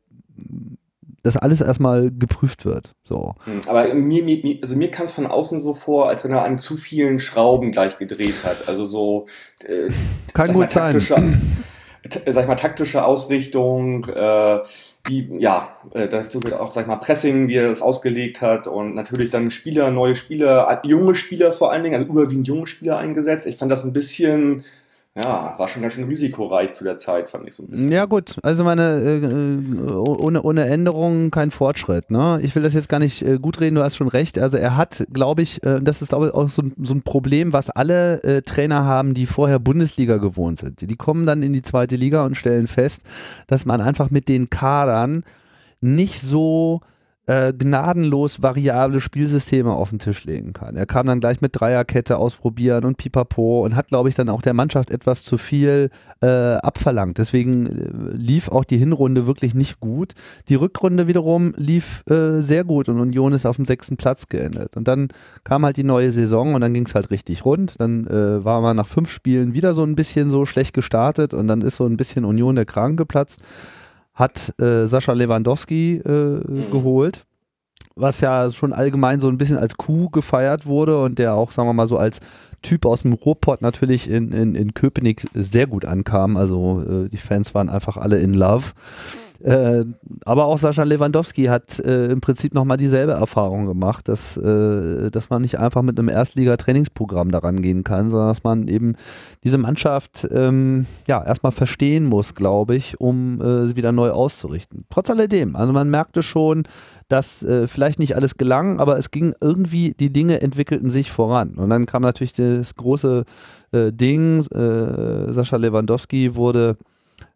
dass alles erstmal geprüft wird. So. Hm, aber mir, mir, also mir kam es von außen so vor, als wenn er an zu vielen Schrauben gleich gedreht hat. Also so äh, kann gut sein. Sag ich mal, taktische Ausrichtung, äh, wie, ja, äh, dazu wird auch, sag ich mal, Pressing, wie er das ausgelegt hat und natürlich dann Spieler, neue Spieler, junge Spieler vor allen Dingen, also überwiegend junge Spieler eingesetzt. Ich fand das ein bisschen ja, war schon ganz schön risikoreich zu der Zeit, fand ich so ein bisschen. Ja, gut. Also meine, äh, äh, ohne, ohne Änderungen kein Fortschritt. Ne? Ich will das jetzt gar nicht äh, gut reden, du hast schon recht. Also er hat, glaube ich, äh, das ist glaube ich auch so, so, ein Problem, was alle äh, Trainer haben, die vorher Bundesliga gewohnt sind. Die kommen dann in die zweite Liga und stellen fest, dass man einfach mit den Kadern nicht so äh, gnadenlos variable Spielsysteme auf den Tisch legen kann. Er kam dann gleich mit Dreierkette ausprobieren und Pipapo und hat, glaube ich, dann auch der Mannschaft etwas zu viel äh, abverlangt. Deswegen äh, lief auch die Hinrunde wirklich nicht gut. Die Rückrunde wiederum lief äh, sehr gut und Union ist auf dem sechsten Platz geendet. Und dann kam halt die neue Saison und dann ging es halt richtig rund. Dann äh, war man nach fünf Spielen wieder so ein bisschen so schlecht gestartet und dann ist so ein bisschen Union der Kragen geplatzt hat äh, Sascha Lewandowski äh, mhm. geholt, was ja schon allgemein so ein bisschen als Coup gefeiert wurde und der auch, sagen wir mal, so als Typ aus dem Ruhrpott natürlich in, in, in Köpenick sehr gut ankam. Also äh, die Fans waren einfach alle in Love. Äh, aber auch Sascha Lewandowski hat äh, im Prinzip nochmal dieselbe Erfahrung gemacht, dass, äh, dass man nicht einfach mit einem Erstliga-Trainingsprogramm daran gehen kann, sondern dass man eben diese Mannschaft ähm, ja erstmal verstehen muss, glaube ich, um äh, sie wieder neu auszurichten. Trotz alledem, also man merkte schon, dass äh, vielleicht nicht alles gelang, aber es ging irgendwie, die Dinge entwickelten sich voran. Und dann kam natürlich das große Ding, Sascha Lewandowski wurde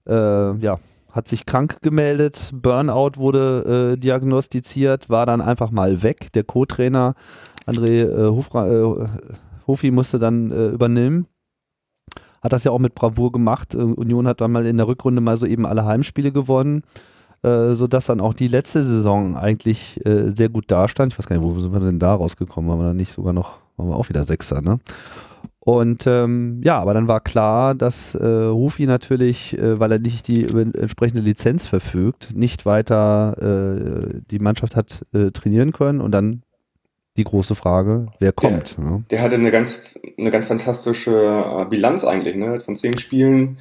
ja, hat sich krank gemeldet, Burnout wurde äh, diagnostiziert, war dann einfach mal weg. Der Co-Trainer André äh, Hofra, äh, Hofi musste dann äh, übernehmen. Hat das ja auch mit Bravour gemacht. Äh, Union hat dann mal in der Rückrunde mal so eben alle Heimspiele gewonnen, äh, sodass dann auch die letzte Saison eigentlich äh, sehr gut dastand. Ich weiß gar nicht, wo sind wir denn da rausgekommen? Waren wir dann nicht sogar noch, waren wir auch wieder Sechster, ne? Und ähm, ja, aber dann war klar, dass äh, Hufi natürlich, äh, weil er nicht die entsprechende Lizenz verfügt, nicht weiter äh, die Mannschaft hat äh, trainieren können. Und dann die große Frage, wer kommt. Der, ja. der hatte eine ganz, eine ganz fantastische äh, Bilanz eigentlich, ne? Von zehn Spielen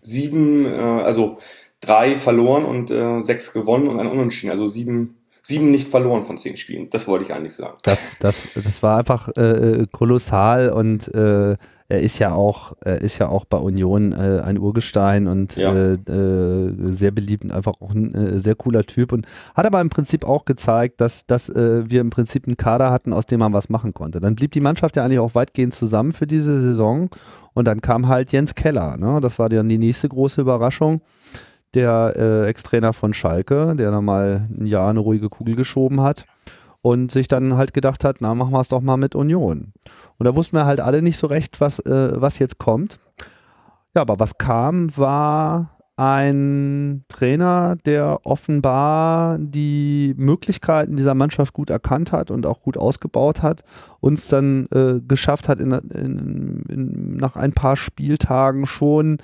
sieben, äh, also drei verloren und äh, sechs gewonnen und ein Unentschieden, also sieben sieben nicht verloren von zehn Spielen. Das wollte ich eigentlich sagen. Das, das, das war einfach äh, kolossal und äh, er ist ja auch, er ist ja auch bei Union äh, ein Urgestein und ja. äh, äh, sehr beliebt und einfach auch ein äh, sehr cooler Typ und hat aber im Prinzip auch gezeigt, dass, dass äh, wir im Prinzip einen Kader hatten, aus dem man was machen konnte. Dann blieb die Mannschaft ja eigentlich auch weitgehend zusammen für diese Saison und dann kam halt Jens Keller. Ne? Das war dann die nächste große Überraschung der äh, Ex-Trainer von Schalke, der dann mal ein Jahr eine ruhige Kugel geschoben hat und sich dann halt gedacht hat, na, machen wir es doch mal mit Union. Und da wussten wir halt alle nicht so recht, was, äh, was jetzt kommt. Ja, aber was kam, war ein Trainer, der offenbar die Möglichkeiten dieser Mannschaft gut erkannt hat und auch gut ausgebaut hat, uns dann äh, geschafft hat, in, in, in, nach ein paar Spieltagen schon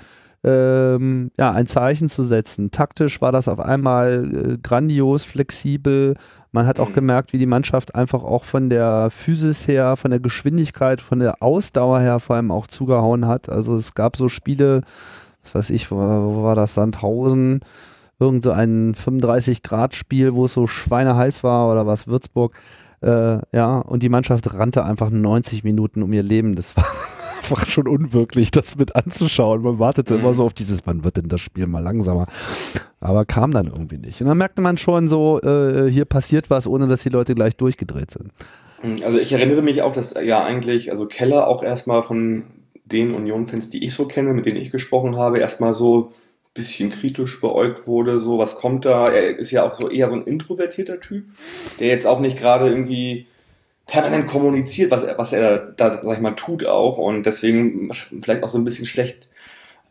ähm, ja, ein Zeichen zu setzen. Taktisch war das auf einmal äh, grandios, flexibel. Man hat auch Mhm. gemerkt, wie die Mannschaft einfach auch von der Physis her, von der Geschwindigkeit, von der Ausdauer her vor allem auch zugehauen hat. Also es gab so Spiele, was weiß ich, wo, wo war das, Sandhausen, irgend so ein 35-Grad-Spiel, wo es so schweineheiß war oder was, Würzburg. Äh, ja, und die Mannschaft rannte einfach 90 Minuten um ihr Leben. Das war einfach schon unwirklich, das mit anzuschauen. Man wartete Mhm. immer so auf dieses, wann wird denn das Spiel mal langsamer? Aber kam dann irgendwie nicht. Und dann merkte man schon so, äh, hier passiert was, ohne dass die Leute gleich durchgedreht sind. Also ich erinnere mich auch, dass ja eigentlich, also Keller auch erstmal von den Union-Fans, die ich so kenne, mit denen ich gesprochen habe, erstmal so ein bisschen kritisch beäugt wurde, so was kommt da. Er ist ja auch so eher so ein introvertierter Typ, der jetzt auch nicht gerade irgendwie permanent kommuniziert, was er, was er da, sag ich mal, tut auch und deswegen vielleicht auch so ein bisschen schlecht,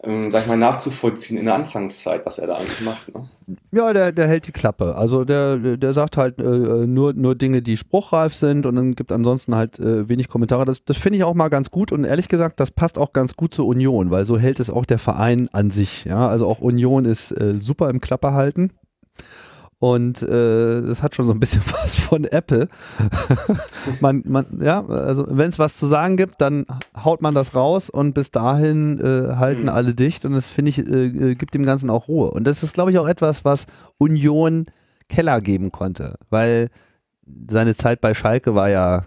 ähm, sag ich mal, nachzuvollziehen in der Anfangszeit, was er da eigentlich macht. Ne? Ja, der, der hält die Klappe. Also der, der sagt halt äh, nur, nur Dinge, die spruchreif sind und dann gibt ansonsten halt äh, wenig Kommentare. Das, das finde ich auch mal ganz gut und ehrlich gesagt, das passt auch ganz gut zur Union, weil so hält es auch der Verein an sich. Ja, also auch Union ist äh, super im Klappe halten. Und äh, das hat schon so ein bisschen was von Apple. man, man, ja, also wenn es was zu sagen gibt, dann haut man das raus und bis dahin äh, halten Mhm. alle dicht und das finde ich, äh, äh, gibt dem Ganzen auch Ruhe. Und das ist, glaube ich, auch etwas, was Union Keller geben konnte, weil seine Zeit bei Schalke war ja,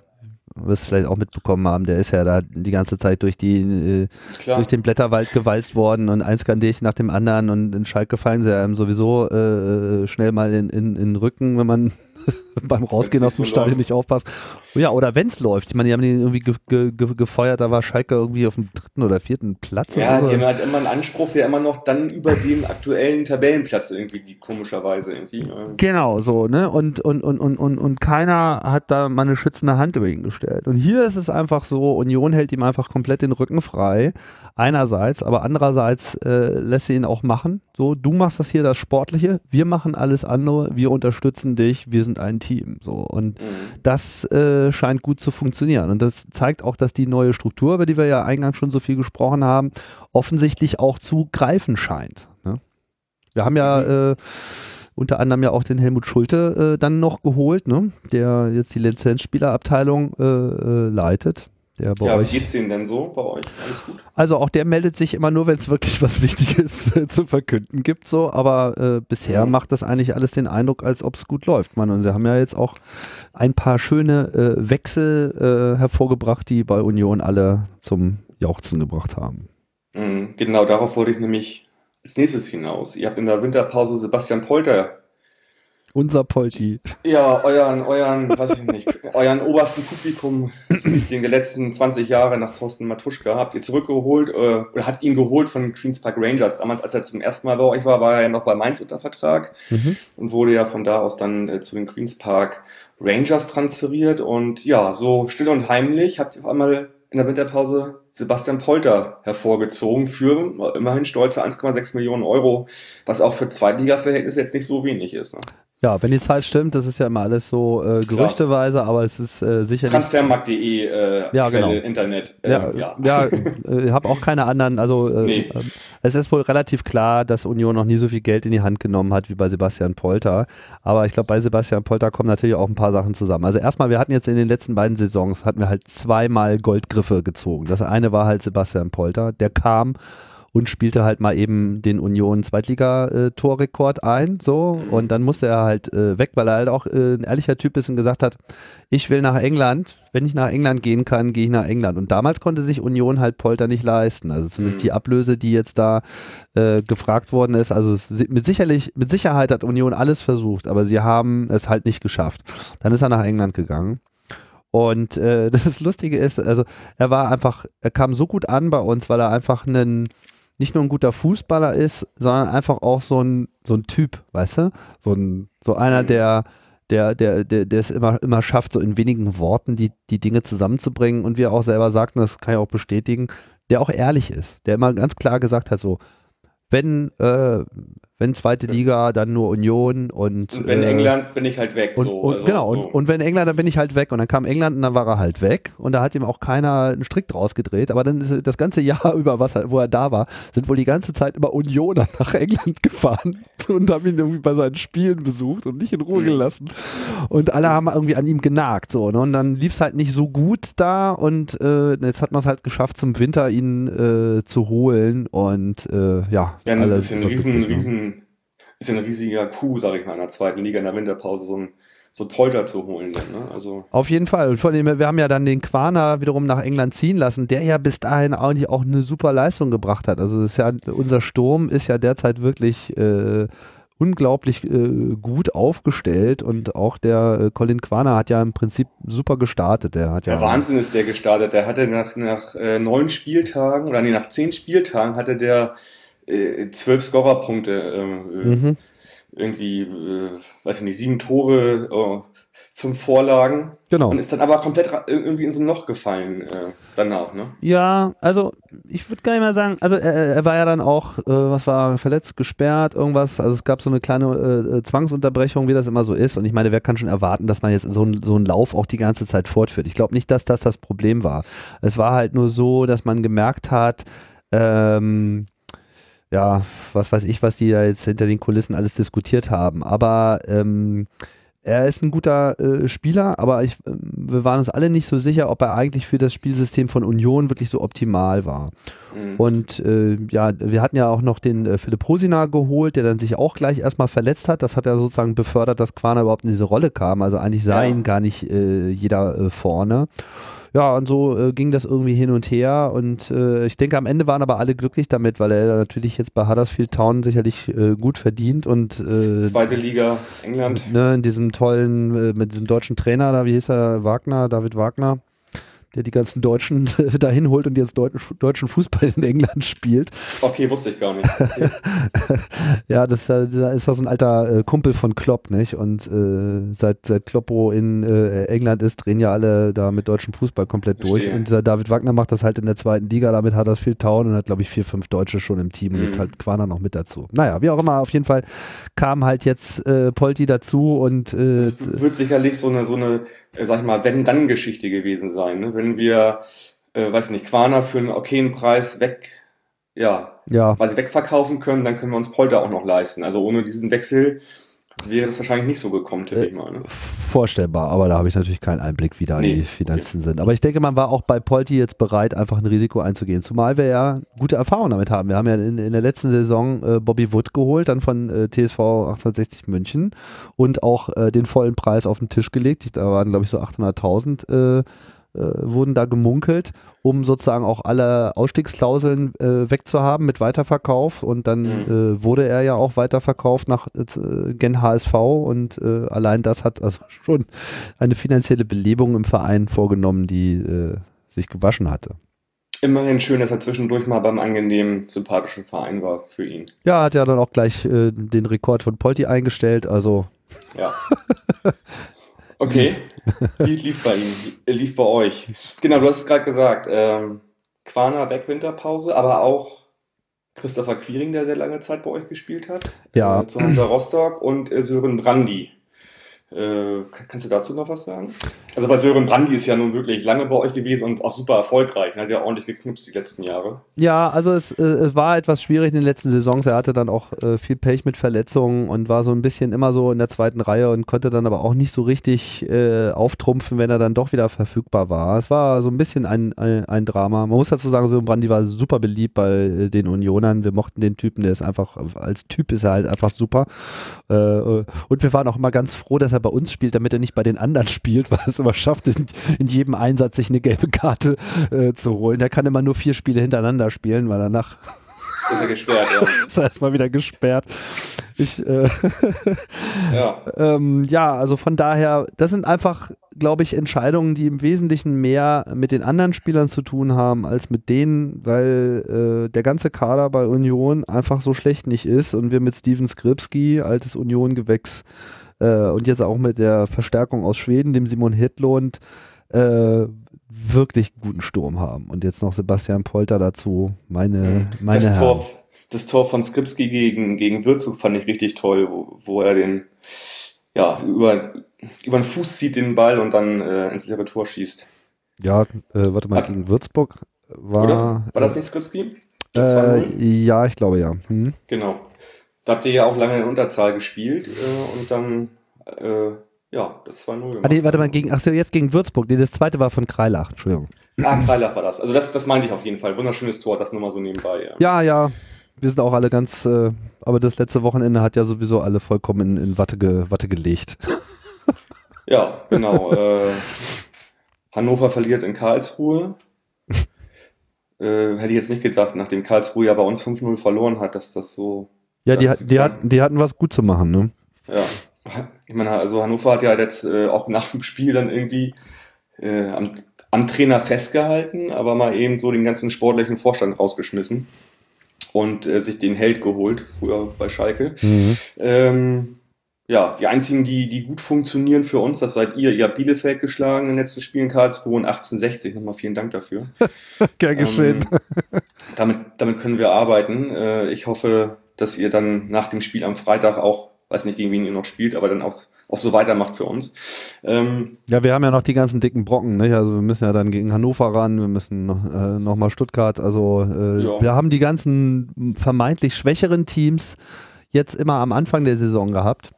wirst du vielleicht auch mitbekommen haben, der ist ja da die ganze Zeit durch die äh, durch den Blätterwald gewalzt worden und ein Skandierchen nach dem anderen und in Schalke fallen sie einem sowieso äh, schnell mal in, in, in den Rücken, wenn man beim Rausgehen aus dem so Stadion nicht aufpasst. Ja, oder wenn es läuft. Ich meine, die haben den irgendwie ge ge ge gefeuert, da war Schalke irgendwie auf dem dritten oder vierten Platz. Ja, oder die so. haben halt immer einen Anspruch, der immer noch dann über den aktuellen Tabellenplatz irgendwie liegt, komischerweise irgendwie. Genau, so, ne? Und, und, und, und, und, und keiner hat da mal eine schützende Hand über ihn gestellt. Und hier ist es einfach so, Union hält ihm einfach komplett den Rücken frei. Einerseits, aber andererseits äh, lässt sie ihn auch machen. So, du machst das hier das Sportliche, wir machen alles andere, wir unterstützen dich, wir sind ein Team. So, und mhm. das äh, scheint gut zu funktionieren. Und das zeigt auch, dass die neue Struktur, über die wir ja eingangs schon so viel gesprochen haben, offensichtlich auch zu greifen scheint. Ne? Wir haben ja äh, unter anderem ja auch den Helmut Schulte äh, dann noch geholt, ne? der jetzt die Lizenzspielerabteilung äh, äh, leitet. Der bei Ja, wie euch. geht's denen denn so bei euch? Alles gut? Also auch der meldet sich immer nur, wenn es wirklich was Wichtiges zu verkünden gibt, so. Aber äh, bisher Mhm. macht das eigentlich alles den Eindruck, als ob es gut läuft. Man, und sie haben ja jetzt auch ein paar schöne äh, Wechsel äh, hervorgebracht, die bei Union alle zum Jauchzen gebracht haben. Mhm, genau, darauf wollte ich nämlich als nächstes hinaus. Ihr habt in der Winterpause Sebastian Polter, Unser Polti. ja, euren, euren, weiß ich nicht, euren obersten Publikum, den der letzten 20 Jahre nach Thorsten Matuschka, habt ihr zurückgeholt, äh, oder habt ihn geholt von Queens Park Rangers. Damals, als er zum ersten Mal bei euch war, war er ja noch bei Mainz unter Vertrag. Mhm. und wurde ja von da aus dann äh, zu den Queens Park Rangers transferiert. Und ja, so still und heimlich habt ihr auf einmal in der Winterpause Sebastian Polter hervorgezogen für immerhin stolze 1,6 Millionen Euro, was auch für Zweitliga-Verhältnisse jetzt nicht so wenig ist. Ne? Ja, wenn die Zahl stimmt, das ist ja immer alles so äh, gerüchteweise, aber es ist äh, sicherlich. Transfermarkt.de, äh, Ja, Quelle, genau. Internet. Äh, Ja, ja. ja, äh, habe auch keine anderen. Also äh, Nee. äh, es ist wohl relativ klar, dass Union noch nie so viel Geld in die Hand genommen hat wie bei Sebastian Polter. Aber ich glaube, bei Sebastian Polter kommen natürlich auch ein paar Sachen zusammen. Also erstmal, wir hatten jetzt in den letzten beiden Saisons hatten wir halt zweimal Goldgriffe gezogen. Das eine war halt Sebastian Polter, der kam und spielte halt mal eben den Union Zweitliga-Torrekord ein, so Mhm. und dann musste er halt äh, weg, weil er halt auch äh, ein ehrlicher Typ ist und gesagt hat, ich will nach England, wenn ich nach England gehen kann, gehe ich nach England. Und damals konnte sich Union halt Polter nicht leisten. Also zumindest Mhm. die Ablöse, die jetzt da äh, gefragt worden ist. Also es, mit, sicherlich, mit Sicherheit hat Union alles versucht, aber sie haben es halt nicht geschafft. Dann ist er nach England gegangen. Und äh, das Lustige ist, also er war einfach, er kam so gut an bei uns, weil er einfach ein nicht nur ein guter Fußballer ist, sondern einfach auch so ein, so ein Typ, weißt du? So ein, so einer, Mhm. der, der, der, der, der es immer, immer schafft, so in wenigen Worten die, die Dinge zusammenzubringen und wie er auch selber sagt, und das kann ich auch bestätigen, der auch ehrlich ist, der immer ganz klar gesagt hat, so, wenn, äh, Wenn zweite Liga, dann nur Union und. Und wenn äh, England, bin ich halt weg. und, so. und Also, genau, so. und, und wenn England, dann bin ich halt weg. Und dann kam England und dann war er halt weg. Und da hat ihm auch keiner einen Strick draus gedreht. Aber dann ist das ganze Jahr über, was wo er da war, sind wohl die ganze Zeit immer Unioner nach England gefahren und haben ihn irgendwie bei seinen Spielen besucht und nicht in Ruhe Mhm. gelassen. Und alle haben irgendwie an ihm genagt. So, ne? Und dann lief es halt nicht so gut da. Und äh, jetzt hat man es halt geschafft, zum Winter ihn äh, zu holen. Und äh, ja, Ja, alle ein bisschen super riesen, riesen, ist ja ein riesiger Coup, sage ich mal, in der zweiten Liga in der Winterpause so ein, so Polter zu holen. Ne? Also, Auf jeden Fall. Und vor allem, wir haben ja dann den Quaner wiederum nach England ziehen lassen, der ja bis dahin eigentlich auch eine super Leistung gebracht hat. Also ja, unser Sturm ist ja derzeit wirklich äh, unglaublich äh, gut aufgestellt und auch der äh, Colin Quaner hat ja im Prinzip super gestartet. Der hat ja der Wahnsinn ist der gestartet. Der hatte nach, nach äh, neun Spieltagen, oder nee, nach zehn Spieltagen hatte der äh, zwölf Scorerpunkte. Äh, Mhm. Irgendwie, äh, weiß ich nicht, sieben Tore, äh, fünf Vorlagen. Genau. Und ist dann aber komplett irgendwie in so ein Loch gefallen äh, danach, ne? Ja, also ich würde gar nicht mal sagen, also er, er war ja dann auch, äh, was war, verletzt, gesperrt, irgendwas, also es gab so eine kleine äh, äh, Zwangsunterbrechung, wie das immer so ist und ich meine, wer kann schon erwarten, dass man jetzt so, ein, so einen Lauf auch die ganze Zeit fortführt. Ich glaube nicht, dass das das Problem war. Es war halt nur so, dass man gemerkt hat, ähm, ja, was weiß ich, was die da jetzt hinter den Kulissen alles diskutiert haben, aber ähm, er ist ein guter äh, Spieler, aber ich, ähm, wir waren uns alle nicht so sicher, ob er eigentlich für das Spielsystem von Union wirklich so optimal war. Mhm. Und äh, ja, wir hatten ja auch noch den äh, Philipp Hosina geholt, der dann sich auch gleich erstmal verletzt hat. Das hat ja sozusagen befördert, dass Quaner überhaupt in diese Rolle kam. Also eigentlich sah Ja. ihn gar nicht äh, jeder äh, vorne. Ja, und so äh, ging das irgendwie hin und her. Und äh, ich denke, am Ende waren aber alle glücklich damit, weil er natürlich jetzt bei Huddersfield Town sicherlich äh, gut verdient und äh, Zweite Liga, England. ne, in diesem tollen, äh, mit diesem deutschen Trainer da, wie hieß er, Wagner, David Wagner, der die ganzen Deutschen dahin holt und jetzt deutschen, Fußball in England spielt. Okay, wusste ich gar nicht. Okay. Ja, das äh, ist auch so ein alter äh, Kumpel von Klopp, nicht? Und äh, seit, seit Kloppo in äh, England ist, drehen ja alle da mit deutschem Fußball komplett durch. Verstehe. Und dieser David Wagner macht das halt in der zweiten Liga, damit hat das viel Town und hat, glaube ich, vier, fünf Deutsche schon im Team und Mhm. jetzt halt Quaner noch mit dazu. Naja, wie auch immer, auf jeden Fall kam halt jetzt äh, Polti dazu und äh, Es wird sicherlich so eine, so eine, äh, sag ich mal, Wenn-Dann-Geschichte gewesen sein. Ne? Wenn wir, äh, weiß nicht, Quaner für einen okayen Preis weg, ja, ja, quasi wegverkaufen können, dann können wir uns Polter auch noch leisten. Also ohne diesen Wechsel wäre das wahrscheinlich nicht so gekommen, tippe ich mal. Ne? vorstellbar, aber da habe ich natürlich keinen Einblick, wie da Nee, die Finanzen sind. Aber ich denke, man war auch bei Polti jetzt bereit, einfach ein Risiko einzugehen. Zumal wir ja gute Erfahrungen damit haben. Wir haben ja in, in der letzten Saison äh, Bobby Wood geholt, dann von äh, TSV 1860 München und auch äh, den vollen Preis auf den Tisch gelegt. Da waren, glaube ich, so 800.000 äh, äh, wurden da gemunkelt, um sozusagen auch alle Ausstiegsklauseln äh, wegzuhaben mit Weiterverkauf. Und dann Mhm. äh, wurde er ja auch weiterverkauft nach äh, Gen HSV und äh, allein das hat also schon eine finanzielle Belebung im Verein vorgenommen, die äh, sich gewaschen hatte. Immerhin schön, dass er zwischendurch mal beim angenehmen, sympathischen Verein war für ihn. Ja, hat ja dann auch gleich äh, den Rekord von Polti eingestellt. Also Ja. Okay. Wie lief bei ihm? Äh, Lief bei euch? Genau, du hast es gerade gesagt. Ähm, Quaner weg, Winterpause, aber auch Christopher Quiring, der sehr lange Zeit bei euch gespielt hat. Ja. Äh, zu Hansa Rostock und äh, Sören Brandy. Äh, kann- kannst du dazu noch was sagen? Also, weil Sören Brandy ist ja nun wirklich lange bei euch gewesen und auch super erfolgreich. Er hat ja ordentlich geknipst die letzten Jahre. Ja, also es, äh, es war etwas schwierig in den letzten Saisons. Er hatte dann auch äh, viel Pech mit Verletzungen und war so ein bisschen immer so in der zweiten Reihe und konnte dann aber auch nicht so richtig äh, auftrumpfen, wenn er dann doch wieder verfügbar war. Es war so ein bisschen ein, ein, ein Drama. Man muss dazu sagen, so Brandi war super beliebt bei äh, den Unionern. Wir mochten den Typen, der ist einfach, als Typ ist er halt einfach super. Und wir waren auch immer ganz froh, dass er bei uns spielt, damit er nicht bei den anderen spielt, weil es immer schafft, in, in jedem Einsatz sich eine gelbe Karte äh, zu holen. Der kann immer nur vier Spiele hintereinander spielen, weil danach Ist er gesperrt, ja. ist er erstmal wieder gesperrt. Ich, äh, ja. ähm, ja, also von daher, das sind einfach, glaube ich, Entscheidungen, die im Wesentlichen mehr mit den anderen Spielern zu tun haben, als mit denen, weil äh, der ganze Kader bei Union einfach so schlecht nicht ist und wir mit Steven Skripski, altes Union-Gewächs, äh, und jetzt auch mit der Verstärkung aus Schweden, dem Simon Hitlund, äh, wirklich guten Sturm haben. Und jetzt noch Sebastian Polter dazu, meine, meine das, Herren. Tor, das Tor von Skripski gegen, gegen Würzburg fand ich richtig toll, wo, wo er den, ja, über, über den Fuß zieht den Ball und dann äh, ins leere Tor schießt. Ja, äh, warte mal, Hat- gegen Würzburg war. Oder? War das nicht Skripski? Das Äh, 2-0? ja, ich glaube ja. Hm. Genau. Da habt ihr ja auch lange in Unterzahl gespielt äh, und dann, äh, ja, das 2-0 gemacht. Ah, nee, warte mal, gegen, ach so, jetzt gegen Würzburg. Nee, das zweite war von Kreilach, Entschuldigung. Ah, Kreilach war das. Also das, das meinte ich auf jeden Fall. Wunderschönes Tor, das nur mal so nebenbei. Ja. Ja, ja. Wir sind auch alle ganz, äh, aber das letzte Wochenende hat ja sowieso alle vollkommen in, in Watte, ge, Watte gelegt. Ja, genau. äh, Hannover verliert in Karlsruhe. Äh, hätte ich jetzt nicht gedacht, nachdem Karlsruhe ja bei uns 5-0 verloren hat, dass das so. Ja, die, die, hat, die hatten was gut zu machen, ne? Ja. Ich meine, also Hannover hat ja jetzt äh, auch nach dem Spiel dann irgendwie äh, am, am Trainer festgehalten, aber mal eben so den ganzen sportlichen Vorstand rausgeschmissen und äh, sich den Held geholt, früher bei Schalke. Mhm. Ähm, ja, die einzigen, die, die gut funktionieren für uns, das seid ihr. Ihr habt Bielefeld geschlagen in den letzten Spielen, Karlsruhe und 1860. Nochmal vielen Dank dafür. Gern geschehen. Ähm, damit, damit können wir arbeiten. Äh, ich hoffe, dass ihr dann nach dem Spiel am Freitag auch, weiß nicht, gegen wen ihr noch spielt, aber dann auch, auch so weitermacht für uns. Ähm, Ja, wir haben ja noch die ganzen dicken Brocken, nicht? Also wir müssen ja dann gegen Hannover ran, wir müssen noch, äh, noch mal Stuttgart. Also äh, Ja. wir haben die ganzen vermeintlich schwächeren Teams jetzt immer am Anfang der Saison gehabt.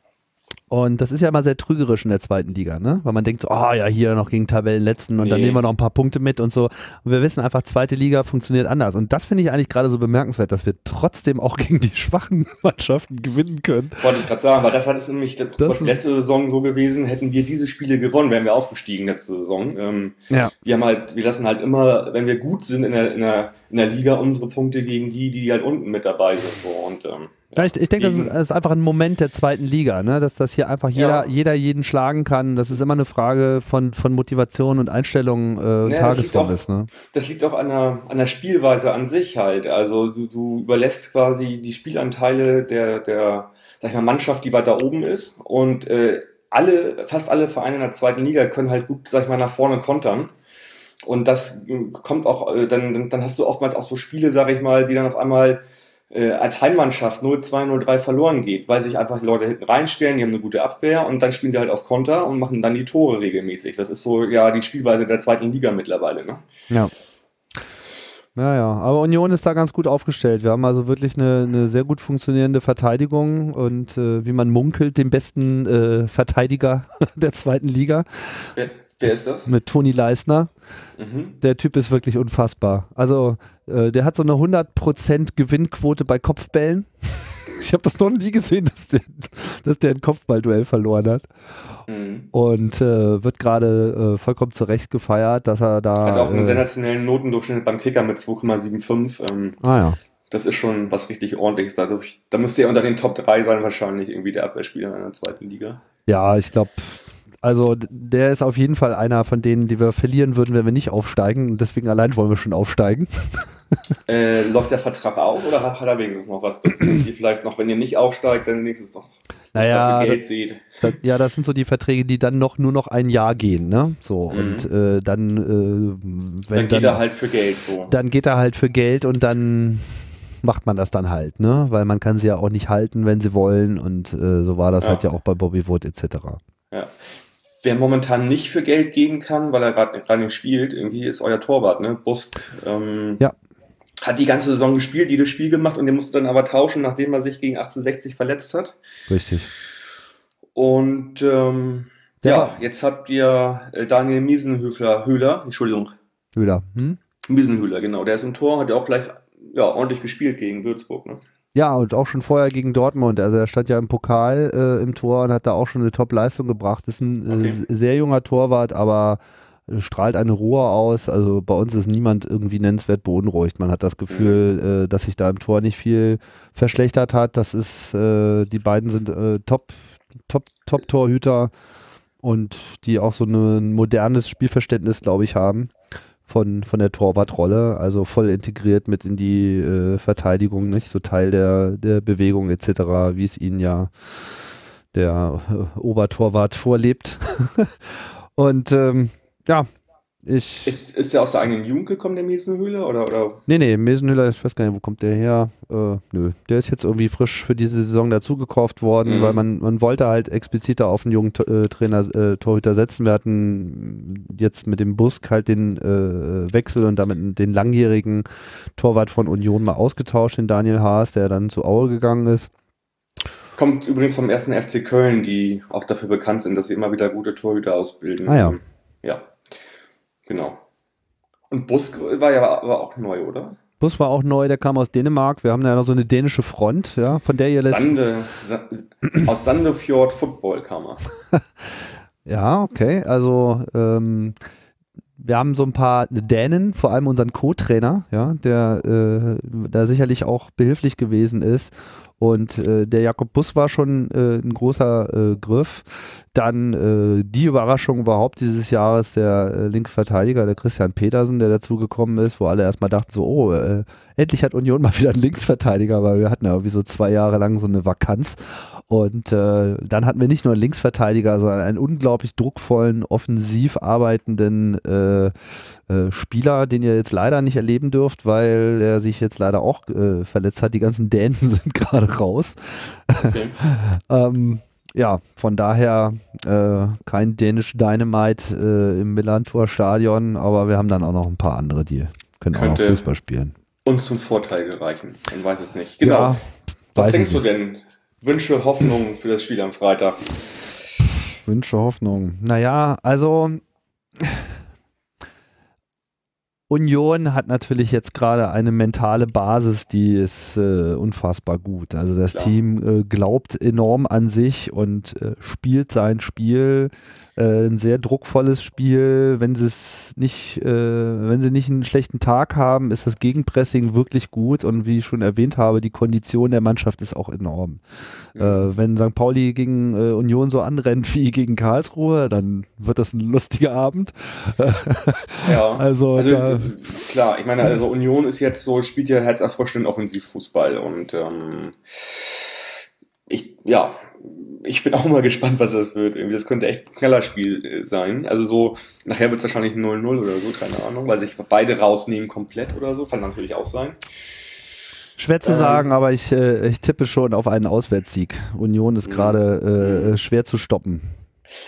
Und das ist ja immer sehr trügerisch in der zweiten Liga, ne? Weil man denkt so, ah ja, hier noch gegen Tabellenletzten und dann Nee. nehmen wir noch ein paar Punkte mit und so. Und wir wissen einfach, zweite Liga funktioniert anders. Und das finde ich eigentlich gerade so bemerkenswert, dass wir trotzdem auch gegen die schwachen Mannschaften gewinnen können. wollte ich gerade sagen, weil das hat es nämlich das Das letzte Saison so gewesen, hätten wir diese Spiele gewonnen, wären wir aufgestiegen letzte Saison. Ähm, Ja. wir haben halt, wir lassen halt immer, wenn wir gut sind in der, in der, in der Liga, unsere Punkte gegen die, die halt unten mit dabei sind. So. Und, ähm, Ja, ich, ich denke, das ist, das ist einfach ein Moment der zweiten Liga, ne? dass das hier einfach jeder, Ja. jeder jeden schlagen kann. Das ist immer eine Frage von, von Motivation und Einstellung äh, und Ja, das liegt Tagesform auch- ist. Ne? Das liegt auch an der, an der Spielweise an sich halt. Also du, du überlässt quasi die Spielanteile der, der sag ich mal, Mannschaft, die weiter oben ist. Und äh, alle, fast alle Vereine in der zweiten Liga können halt gut, sag ich mal, nach vorne kontern. Und das äh, kommt auch, äh, dann, dann- dann hast du oftmals auch so Spiele, sag ich mal, die dann auf einmal äh, als Heimmannschaft 0-2, 0-3 verloren geht, weil sich einfach die Leute hinten reinstellen, die haben eine gute Abwehr und dann spielen sie halt auf Konter und machen dann die Tore regelmäßig. Das ist so ja die Spielweise der zweiten Liga mittlerweile. Ne? Ja. Ja, ja, aber Union ist da ganz gut aufgestellt. Wir haben also wirklich eine, eine sehr gut funktionierende Verteidigung und äh, wie man munkelt, den besten äh, Verteidiger der zweiten Liga Wer, ist das? mit Toni Leisner. Mhm. Der Typ ist wirklich unfassbar. Also, äh, der hat so eine 100% Gewinnquote bei Kopfbällen. Ich habe das noch nie gesehen, dass der, dass der ein Kopfballduell verloren hat. Mhm. Und äh, wird gerade äh, vollkommen zurecht gefeiert, dass er da. Hat auch einen äh, sensationellen Notendurchschnitt beim Kicker mit 2,75. Ähm, ah ja. das ist schon was richtig ordentliches. Dadurch, da müsste er unter den Top 3 sein, wahrscheinlich irgendwie der Abwehrspieler in der zweiten Liga. Ja, ich glaube, also der ist auf jeden Fall einer von denen, die wir verlieren würden, wenn wir nicht aufsteigen. Und deswegen allein wollen wir schon aufsteigen. Äh, läuft der Vertrag aus oder hat, hat er wenigstens noch was, dass, ihr vielleicht noch, wenn ihr nicht aufsteigt, dann wenigstens noch Naja, Geld seht? Das, ja, das sind so die Verträge, die dann noch nur noch ein Jahr gehen, ne? So Mhm. und äh, dann, äh, wenn Dann geht er halt für Geld so. dann geht er halt für Geld und dann macht man das dann halt, ne? Weil man kann sie ja auch nicht halten, wenn sie wollen und äh, so war das Ja. halt ja auch bei Bobby Wood etc. Ja. Wer momentan nicht für Geld gehen kann, weil er gerade gerade nicht spielt, irgendwie ist euer Torwart, ne? Busk. Ähm, Ja. Hat die ganze Saison gespielt, jedes Spiel gemacht und der musste dann aber tauschen, nachdem er sich gegen 1860 verletzt hat. Richtig. Und ähm, Ja. ja. jetzt habt ihr äh, Daniel Miesenhöfler, Höhler, Entschuldigung, Höhler. Hm? Miesenhöhler, genau. Der ist im Tor, hat ja auch gleich ja, ordentlich gespielt gegen Würzburg, ne? Ja, und auch schon vorher gegen Dortmund. Also er stand ja im Pokal äh, im Tor und hat da auch schon eine Top-Leistung gebracht. Ist ein äh, Okay. s- sehr junger Torwart, aber äh, strahlt eine Ruhe aus. Also bei uns ist niemand irgendwie nennenswert beunruhigt. Man hat das Gefühl, äh, dass sich da im Tor nicht viel verschlechtert hat. Das ist, äh, die beiden sind äh, Top, Top, Top-Torhüter und die auch so ein modernes Spielverständnis, glaube ich, haben von, von der Torwartrolle, also voll integriert mit in die äh, Verteidigung, nicht so Teil der, der Bewegung etc., wie es ihnen ja der äh, Obertorwart vorlebt. Und ähm, ja, Ich Ist, ist der aus der eigenen Jugend gekommen, der Mesenhöhler? Oder, oder? Nee, nee, Mesenhüller, ich weiß gar nicht, wo kommt der her? Äh, nö, der ist jetzt irgendwie frisch für diese Saison dazugekauft worden, Mhm. weil man, man wollte halt explizit da auf einen jungen äh, Trainer, äh, Torhüter setzen. Wir hatten jetzt mit dem Busk halt den äh, Wechsel und damit den langjährigen Torwart von Union mal ausgetauscht, den Daniel Haas, der dann zu Aue gegangen ist. Kommt übrigens vom ersten FC Köln, die auch dafür bekannt sind, dass sie immer wieder gute Torhüter ausbilden. Ah ja. Ja, genau. Und Busk war ja aber auch neu, oder? Bus war auch neu, der kam aus Dänemark. Wir haben da ja noch so eine dänische Front, ja, von der ihr lässt. Sande, Sa aus Sandefjord Football kam er. Ja, okay. Also ähm, wir haben so ein paar Dänen, vor allem unseren Co-Trainer, ja, der äh, da sicherlich auch behilflich gewesen ist. Und äh, der Jakob Bus war schon äh, ein großer äh, Griff. Dann äh, die Überraschung überhaupt dieses Jahres, der äh, linke Verteidiger, der Christian Petersen, der dazugekommen ist, wo alle erstmal dachten so, oh, äh, endlich hat Union mal wieder einen Linksverteidiger, weil wir hatten ja irgendwie so zwei Jahre lang so eine Vakanz. Und dann hatten wir nicht nur einen Linksverteidiger, sondern einen unglaublich druckvollen, offensiv arbeitenden Spieler, den ihr jetzt leider nicht erleben dürft, weil er sich jetzt leider auch verletzt hat. Die ganzen Dänen sind gerade raus. Okay. Ähm, ja, von daher äh, kein dänisch Dynamite äh, im Millantor Stadion, aber wir haben dann auch noch ein paar andere, die können auch noch Fußball spielen. Und zum Vorteil gereichen. Man weiß es nicht. Genau. Ja, Was denkst du denn? Wünsche, Hoffnungen für das Spiel am Freitag? Wünsche, Hoffnung. Naja, also Union hat natürlich jetzt gerade eine mentale Basis, die ist äh, unfassbar gut. Also das Klar. Team äh, glaubt enorm an sich und äh, spielt sein Spiel. Äh, ein sehr druckvolles Spiel. Wenn sie es nicht, äh, wenn sie nicht einen schlechten Tag haben, ist das Gegenpressing wirklich gut und wie ich schon erwähnt habe, die Kondition der Mannschaft ist auch enorm. Mhm. Äh, wenn St. Pauli gegen äh, Union so anrennt wie gegen Karlsruhe, dann wird das ein lustiger Abend. Ja. Also, Also da, klar, ich meine, also Union ist jetzt so, spielt ja herzerfrischenden Offensivfußball und ähm, ich, ja, ich bin auch mal gespannt, was das wird. Irgendwie, das könnte echt ein Knallerspiel äh, sein. Also so, nachher wird es wahrscheinlich ein 0-0 oder so, keine Ahnung, weil sich beide rausnehmen komplett oder so, kann natürlich auch sein. schwer zu ähm, sagen, aber ich, äh, ich tippe schon auf einen Auswärtssieg. Union ist Mhm. gerade äh, Mhm. schwer zu stoppen.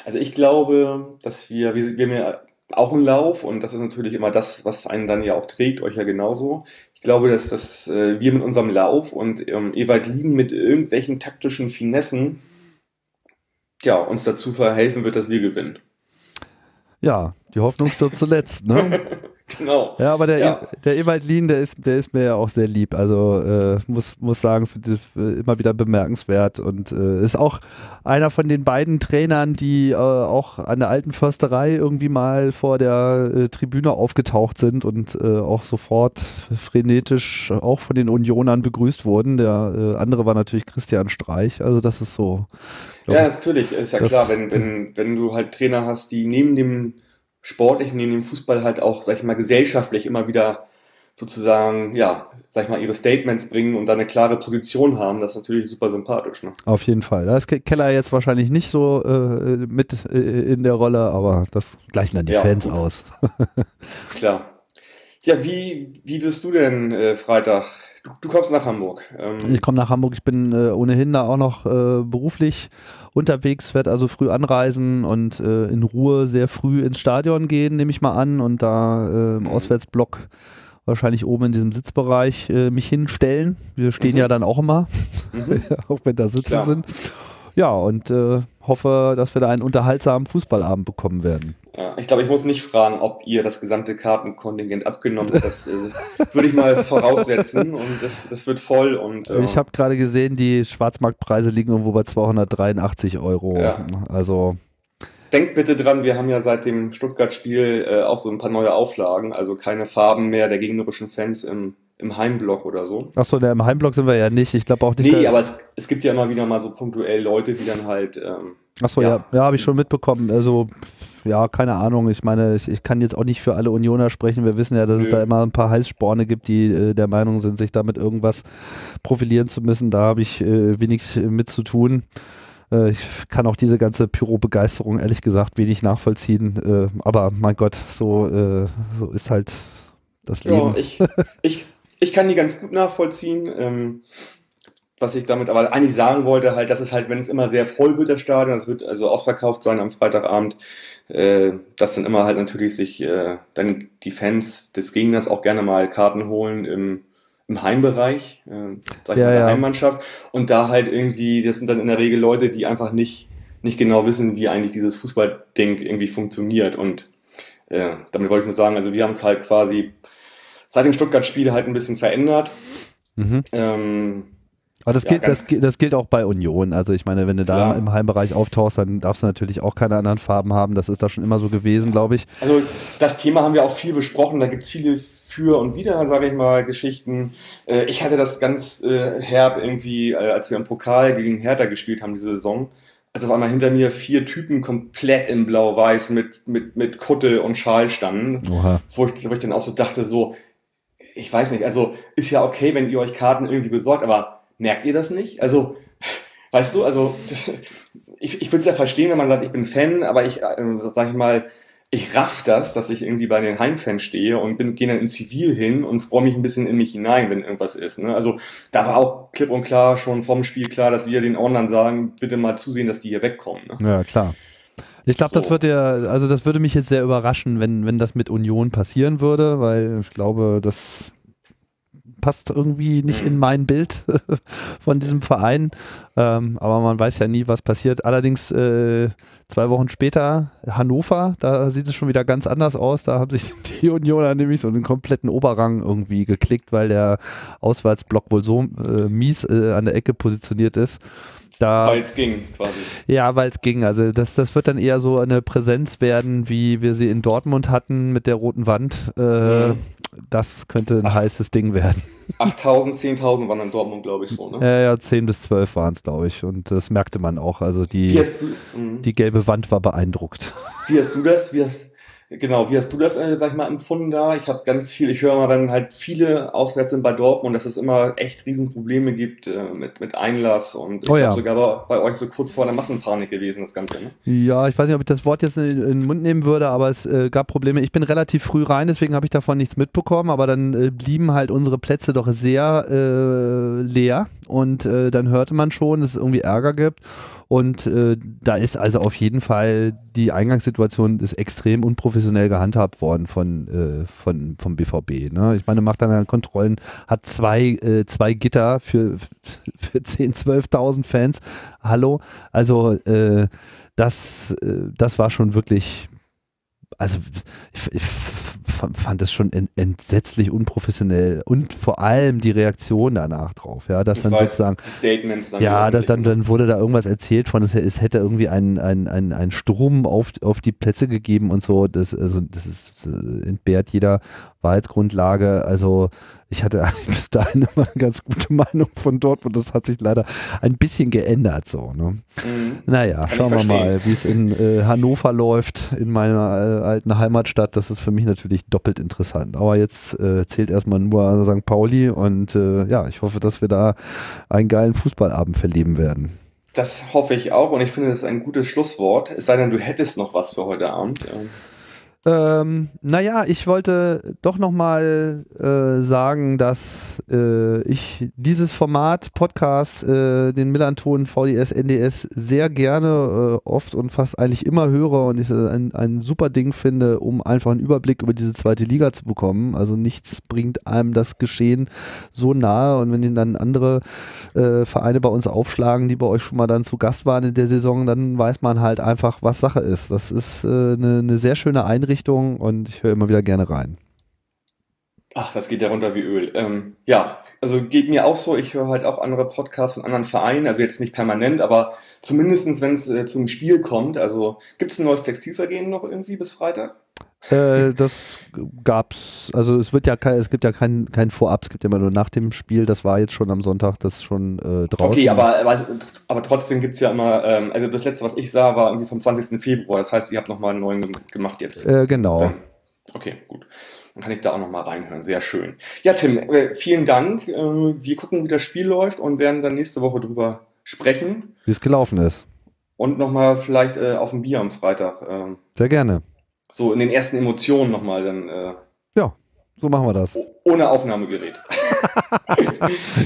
Also ich glaube, dass wir, wir, wir haben ja auch einen Lauf und das ist natürlich immer das, was einen dann ja auch trägt, euch ja genauso. Ich glaube, dass, dass äh, wir mit unserem Lauf und ähm, Ewald Lien mit irgendwelchen taktischen Finessen ja, uns dazu verhelfen wird, dass wir gewinnen. Ja, die Hoffnung stirbt zuletzt, ne? Genau. Ja, aber der, Ja. der Ewald Lien, der ist, der ist mir ja auch sehr lieb. Also äh, muss, muss sagen, äh, immer wieder bemerkenswert und äh, ist auch einer von den beiden Trainern, die äh, auch an der alten Försterei irgendwie mal vor der äh, Tribüne aufgetaucht sind und äh, auch sofort frenetisch auch von den Unionern begrüßt wurden. Der äh, andere war natürlich Christian Streich. Also das ist so. Ja, ich, natürlich, ist ja klar, wenn, wenn, wenn du halt Trainer hast, die neben dem Sportlichen, neben dem Fußball halt auch, sag ich mal, gesellschaftlich immer wieder sozusagen, ja, sag ich mal, ihre Statements bringen und da eine klare Position haben, das ist natürlich super sympathisch. Ne? Auf jeden Fall. Da ist Ke- Keller jetzt wahrscheinlich nicht so äh, mit äh, in der Rolle, aber das gleichen dann die Ja, Fans gut. aus. Klar. Ja, wie, wie wirst du denn äh, Freitag? Du, du kommst nach Hamburg. Ähm, Ich komme nach Hamburg, ich bin äh, ohnehin da auch noch äh, beruflich unterwegs, werde also früh anreisen und äh, in Ruhe sehr früh ins Stadion gehen, nehme ich mal an, und da im Mhm. Auswärtsblock wahrscheinlich oben in diesem Sitzbereich äh, mich hinstellen. Wir stehen Mhm. ja dann auch immer, mhm. auch wenn da Sitze Klar. sind. Ja, und äh, hoffe, dass wir da einen unterhaltsamen Fußballabend bekommen werden. ja, ich glaube, ich muss nicht fragen, ob ihr das gesamte Kartenkontingent abgenommen habt. Das äh, würde ich mal voraussetzen und das, das wird voll und äh, Ich habe gerade gesehen, die Schwarzmarktpreise liegen irgendwo bei 283 Euro. Ja. Also Denkt bitte dran, wir haben ja seit dem Stuttgart-Spiel äh, auch so ein paar neue Auflagen, also keine Farben mehr der gegnerischen Fans im, im Heimblock oder so. Achso, im Heimblock sind wir ja nicht. Ich glaube auch nicht. Nee, aber es, es gibt ja immer wieder mal so punktuell Leute, die dann halt, ähm, Achso, ja, ja. ja, habe ich schon mitbekommen. Also, ja, keine Ahnung. Ich meine, ich, ich kann jetzt auch nicht für alle Unioner sprechen. Wir wissen ja, dass es Nö. da immer ein paar Heißsporne gibt, die äh, der Meinung sind, sich damit irgendwas profilieren zu müssen. Da habe ich äh, wenig mit zu tun. Äh, ich kann auch diese ganze Pyro-Begeisterung ehrlich gesagt wenig nachvollziehen. Äh, aber mein Gott, so, äh, so ist halt das Leben. Ja, ich, ich, ich kann die ganz gut nachvollziehen. Ähm, was ich damit aber eigentlich sagen wollte, halt, dass es halt, wenn es immer sehr voll wird, das Stadion, das wird also ausverkauft sein am Freitagabend, äh, dass dann immer halt natürlich sich äh, dann die Fans des Gegners auch gerne mal Karten holen im, im Heimbereich, äh, sag ich Ja, mal, der ja. Heimmannschaft. Und da halt irgendwie, das sind dann in der Regel Leute, die einfach nicht, nicht genau wissen, wie eigentlich dieses Fußballding irgendwie funktioniert. Und äh, damit wollte ich nur sagen, also wir haben es halt quasi seit dem Stuttgart-Spiel halt ein bisschen verändert. Mhm. Ähm, Aber das, Ja, gilt, das, das gilt auch bei Union. Also ich meine, wenn du da Klar. im Heimbereich auftauchst, dann darfst du natürlich auch keine anderen Farben haben. Das ist da schon immer so gewesen, glaube ich. Also das Thema haben wir auch viel besprochen. Da gibt's viele für und wider, sage ich mal, Geschichten. Äh, ich hatte das ganz äh, herb irgendwie, äh, als wir im Pokal gegen Hertha gespielt haben diese Saison. Also auf einmal hinter mir vier Typen komplett in Blau-Weiß mit, mit, mit Kutte und Schal standen, Oha. wo ich, wo ich dann auch so dachte, so, ich weiß nicht, also ist ja okay, wenn ihr euch Karten irgendwie besorgt, aber merkt ihr das nicht? Also, weißt du, also ich, ich würde es ja verstehen, wenn man sagt, ich bin Fan, aber ich, äh, sag ich mal, ich raff das, dass ich irgendwie bei den Heimfans stehe und bin, gehe dann in Zivil hin und freue mich ein bisschen in mich hinein, wenn irgendwas ist. Ne? Also da war auch klipp und klar schon vom Spiel klar, dass wir den Ordnern sagen, bitte mal zusehen, dass die hier wegkommen. Ne? Ja, klar. Ich glaube, das So. wird ja, also das würde mich jetzt sehr überraschen, wenn, wenn das mit Union passieren würde, weil ich glaube, das passt irgendwie nicht in mein Bild von diesem Verein. Ähm, aber man weiß ja nie, was passiert. Allerdings äh, zwei Wochen später Hannover, da sieht es schon wieder ganz anders aus. Da haben sich die Unioner nämlich so einen kompletten Oberrang irgendwie geklickt, weil der Auswärtsblock wohl so äh, mies äh, an der Ecke positioniert ist. Weil es ging, quasi. ja, weil es ging. Also das, das wird dann eher so eine Präsenz werden, wie wir sie in Dortmund hatten mit der roten Wand. Äh, Mhm. Das könnte ein heißes Ding werden. 8000, 10.000 waren in Dortmund, glaube ich, so. Ne? Ja, ja, 10 bis 12 waren es, glaube ich. Und das merkte man auch. Also die, du, mhm. die gelbe Wand war beeindruckt. Wie hast du das? Wie hast, genau, wie hast du das, äh, sag ich mal, empfunden da? Ich habe ganz viel, ich höre mal, wenn halt viele auswärts sind bei Dortmund, dass es immer echt Riesenprobleme gibt äh, mit, mit Einlass und ich Oh ja. sogar bei, bei euch so kurz vor der Massenpanik gewesen, das Ganze. Ne? Ja, ich weiß nicht, ob ich das Wort jetzt in, in den Mund nehmen würde, aber es äh, gab Probleme. Ich bin relativ früh rein, deswegen habe ich davon nichts mitbekommen, aber dann äh, blieben halt unsere Plätze doch sehr äh, leer und äh, dann hörte man schon, dass es irgendwie Ärger gibt und äh, da ist also auf jeden Fall die Eingangssituation ist extrem unprofessionell gehandhabt worden von, äh, von vom BVB. Ne? Ich meine, macht dann halt Kontrollen, hat zwei, äh, zwei Gitter für, für 10.000, 12.000 Fans. Hallo, also äh, das, äh, das war schon wirklich, also ich, ich fand es schon en, entsetzlich unprofessionell und vor allem die Reaktion danach drauf, ja, dass Ich dann weiß, sozusagen Statements dann. ja, das, dann, dann wurde da irgendwas erzählt von, es, es hätte irgendwie ein, ein, ein, ein Sturm auf, auf die Plätze gegeben und so. Das, also, das ist, äh, entbehrt jeder Wahrheitsgrundlage. Also ich hatte eigentlich bis dahin immer eine ganz gute Meinung von Dortmund. Das hat sich leider ein bisschen geändert. So, ne? Mhm. Naja, ich schauen wir mal, wie es in äh, Hannover läuft, in meiner äh, alten Heimatstadt. Das ist für mich natürlich doppelt interessant. Aber jetzt äh, zählt erstmal nur St. Pauli und äh, ja, ich hoffe, dass wir da einen geilen Fußballabend verleben werden. Das hoffe ich auch und ich finde, das ist ein gutes Schlusswort. Es sei denn, du hättest noch was für heute Abend. Ähm, Ähm, naja, ich wollte doch nochmal äh, sagen, dass äh, ich dieses Format Podcast, äh, den Millanton VDS NDS, sehr gerne äh, oft und fast eigentlich immer höre und ich es ein, ein super Ding finde, um einfach einen Überblick über diese zweite Liga zu bekommen. Also nichts bringt einem das Geschehen so nahe und wenn dann andere äh, Vereine bei uns aufschlagen, die bei euch schon mal dann zu Gast waren in der Saison, dann weiß man halt einfach, was Sache ist. Das ist äh, eine, eine sehr schöne Einrichtung und ich höre immer wieder gerne rein. Ach, das geht ja runter wie Öl. Ähm, ja, also geht mir auch so. Ich höre halt auch andere Podcasts von anderen Vereinen, also jetzt nicht permanent, aber zumindestens wenn es äh, zum Spiel kommt. Also gibt es ein neues Textilvergehen noch irgendwie bis Freitag? Äh, das gab's, also es wird ja kein, es gibt ja kein, kein Vorab, es gibt ja immer nur nach dem Spiel, das war jetzt schon am Sonntag, das ist schon äh, draußen. Okay, aber, aber, aber trotzdem gibt's ja immer, ähm, also das letzte, was ich sah, war irgendwie vom 20. Februar. Das heißt, ihr habt nochmal einen neuen gem- gemacht jetzt. Äh, genau. Dann, okay, gut. Dann kann ich da auch nochmal reinhören. Sehr schön. Ja, Tim, äh, vielen Dank. Äh, wir gucken, wie das Spiel läuft und werden dann nächste Woche drüber sprechen. Wie es gelaufen ist. und nochmal vielleicht auf ein Bier am Freitag. Ähm, Sehr gerne. So in den ersten Emotionen nochmal dann äh, Ja, so machen wir das. ohne Aufnahmegerät.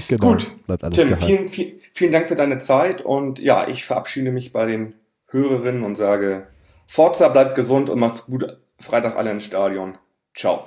Genau. Gut. Bleibt alles Tim, geheim. vielen, vielen, vielen Dank für deine Zeit und ja, ich verabschiede mich bei den Hörerinnen und sage, Forza bleibt gesund und macht's gut. Freitag alle ins Stadion. Ciao.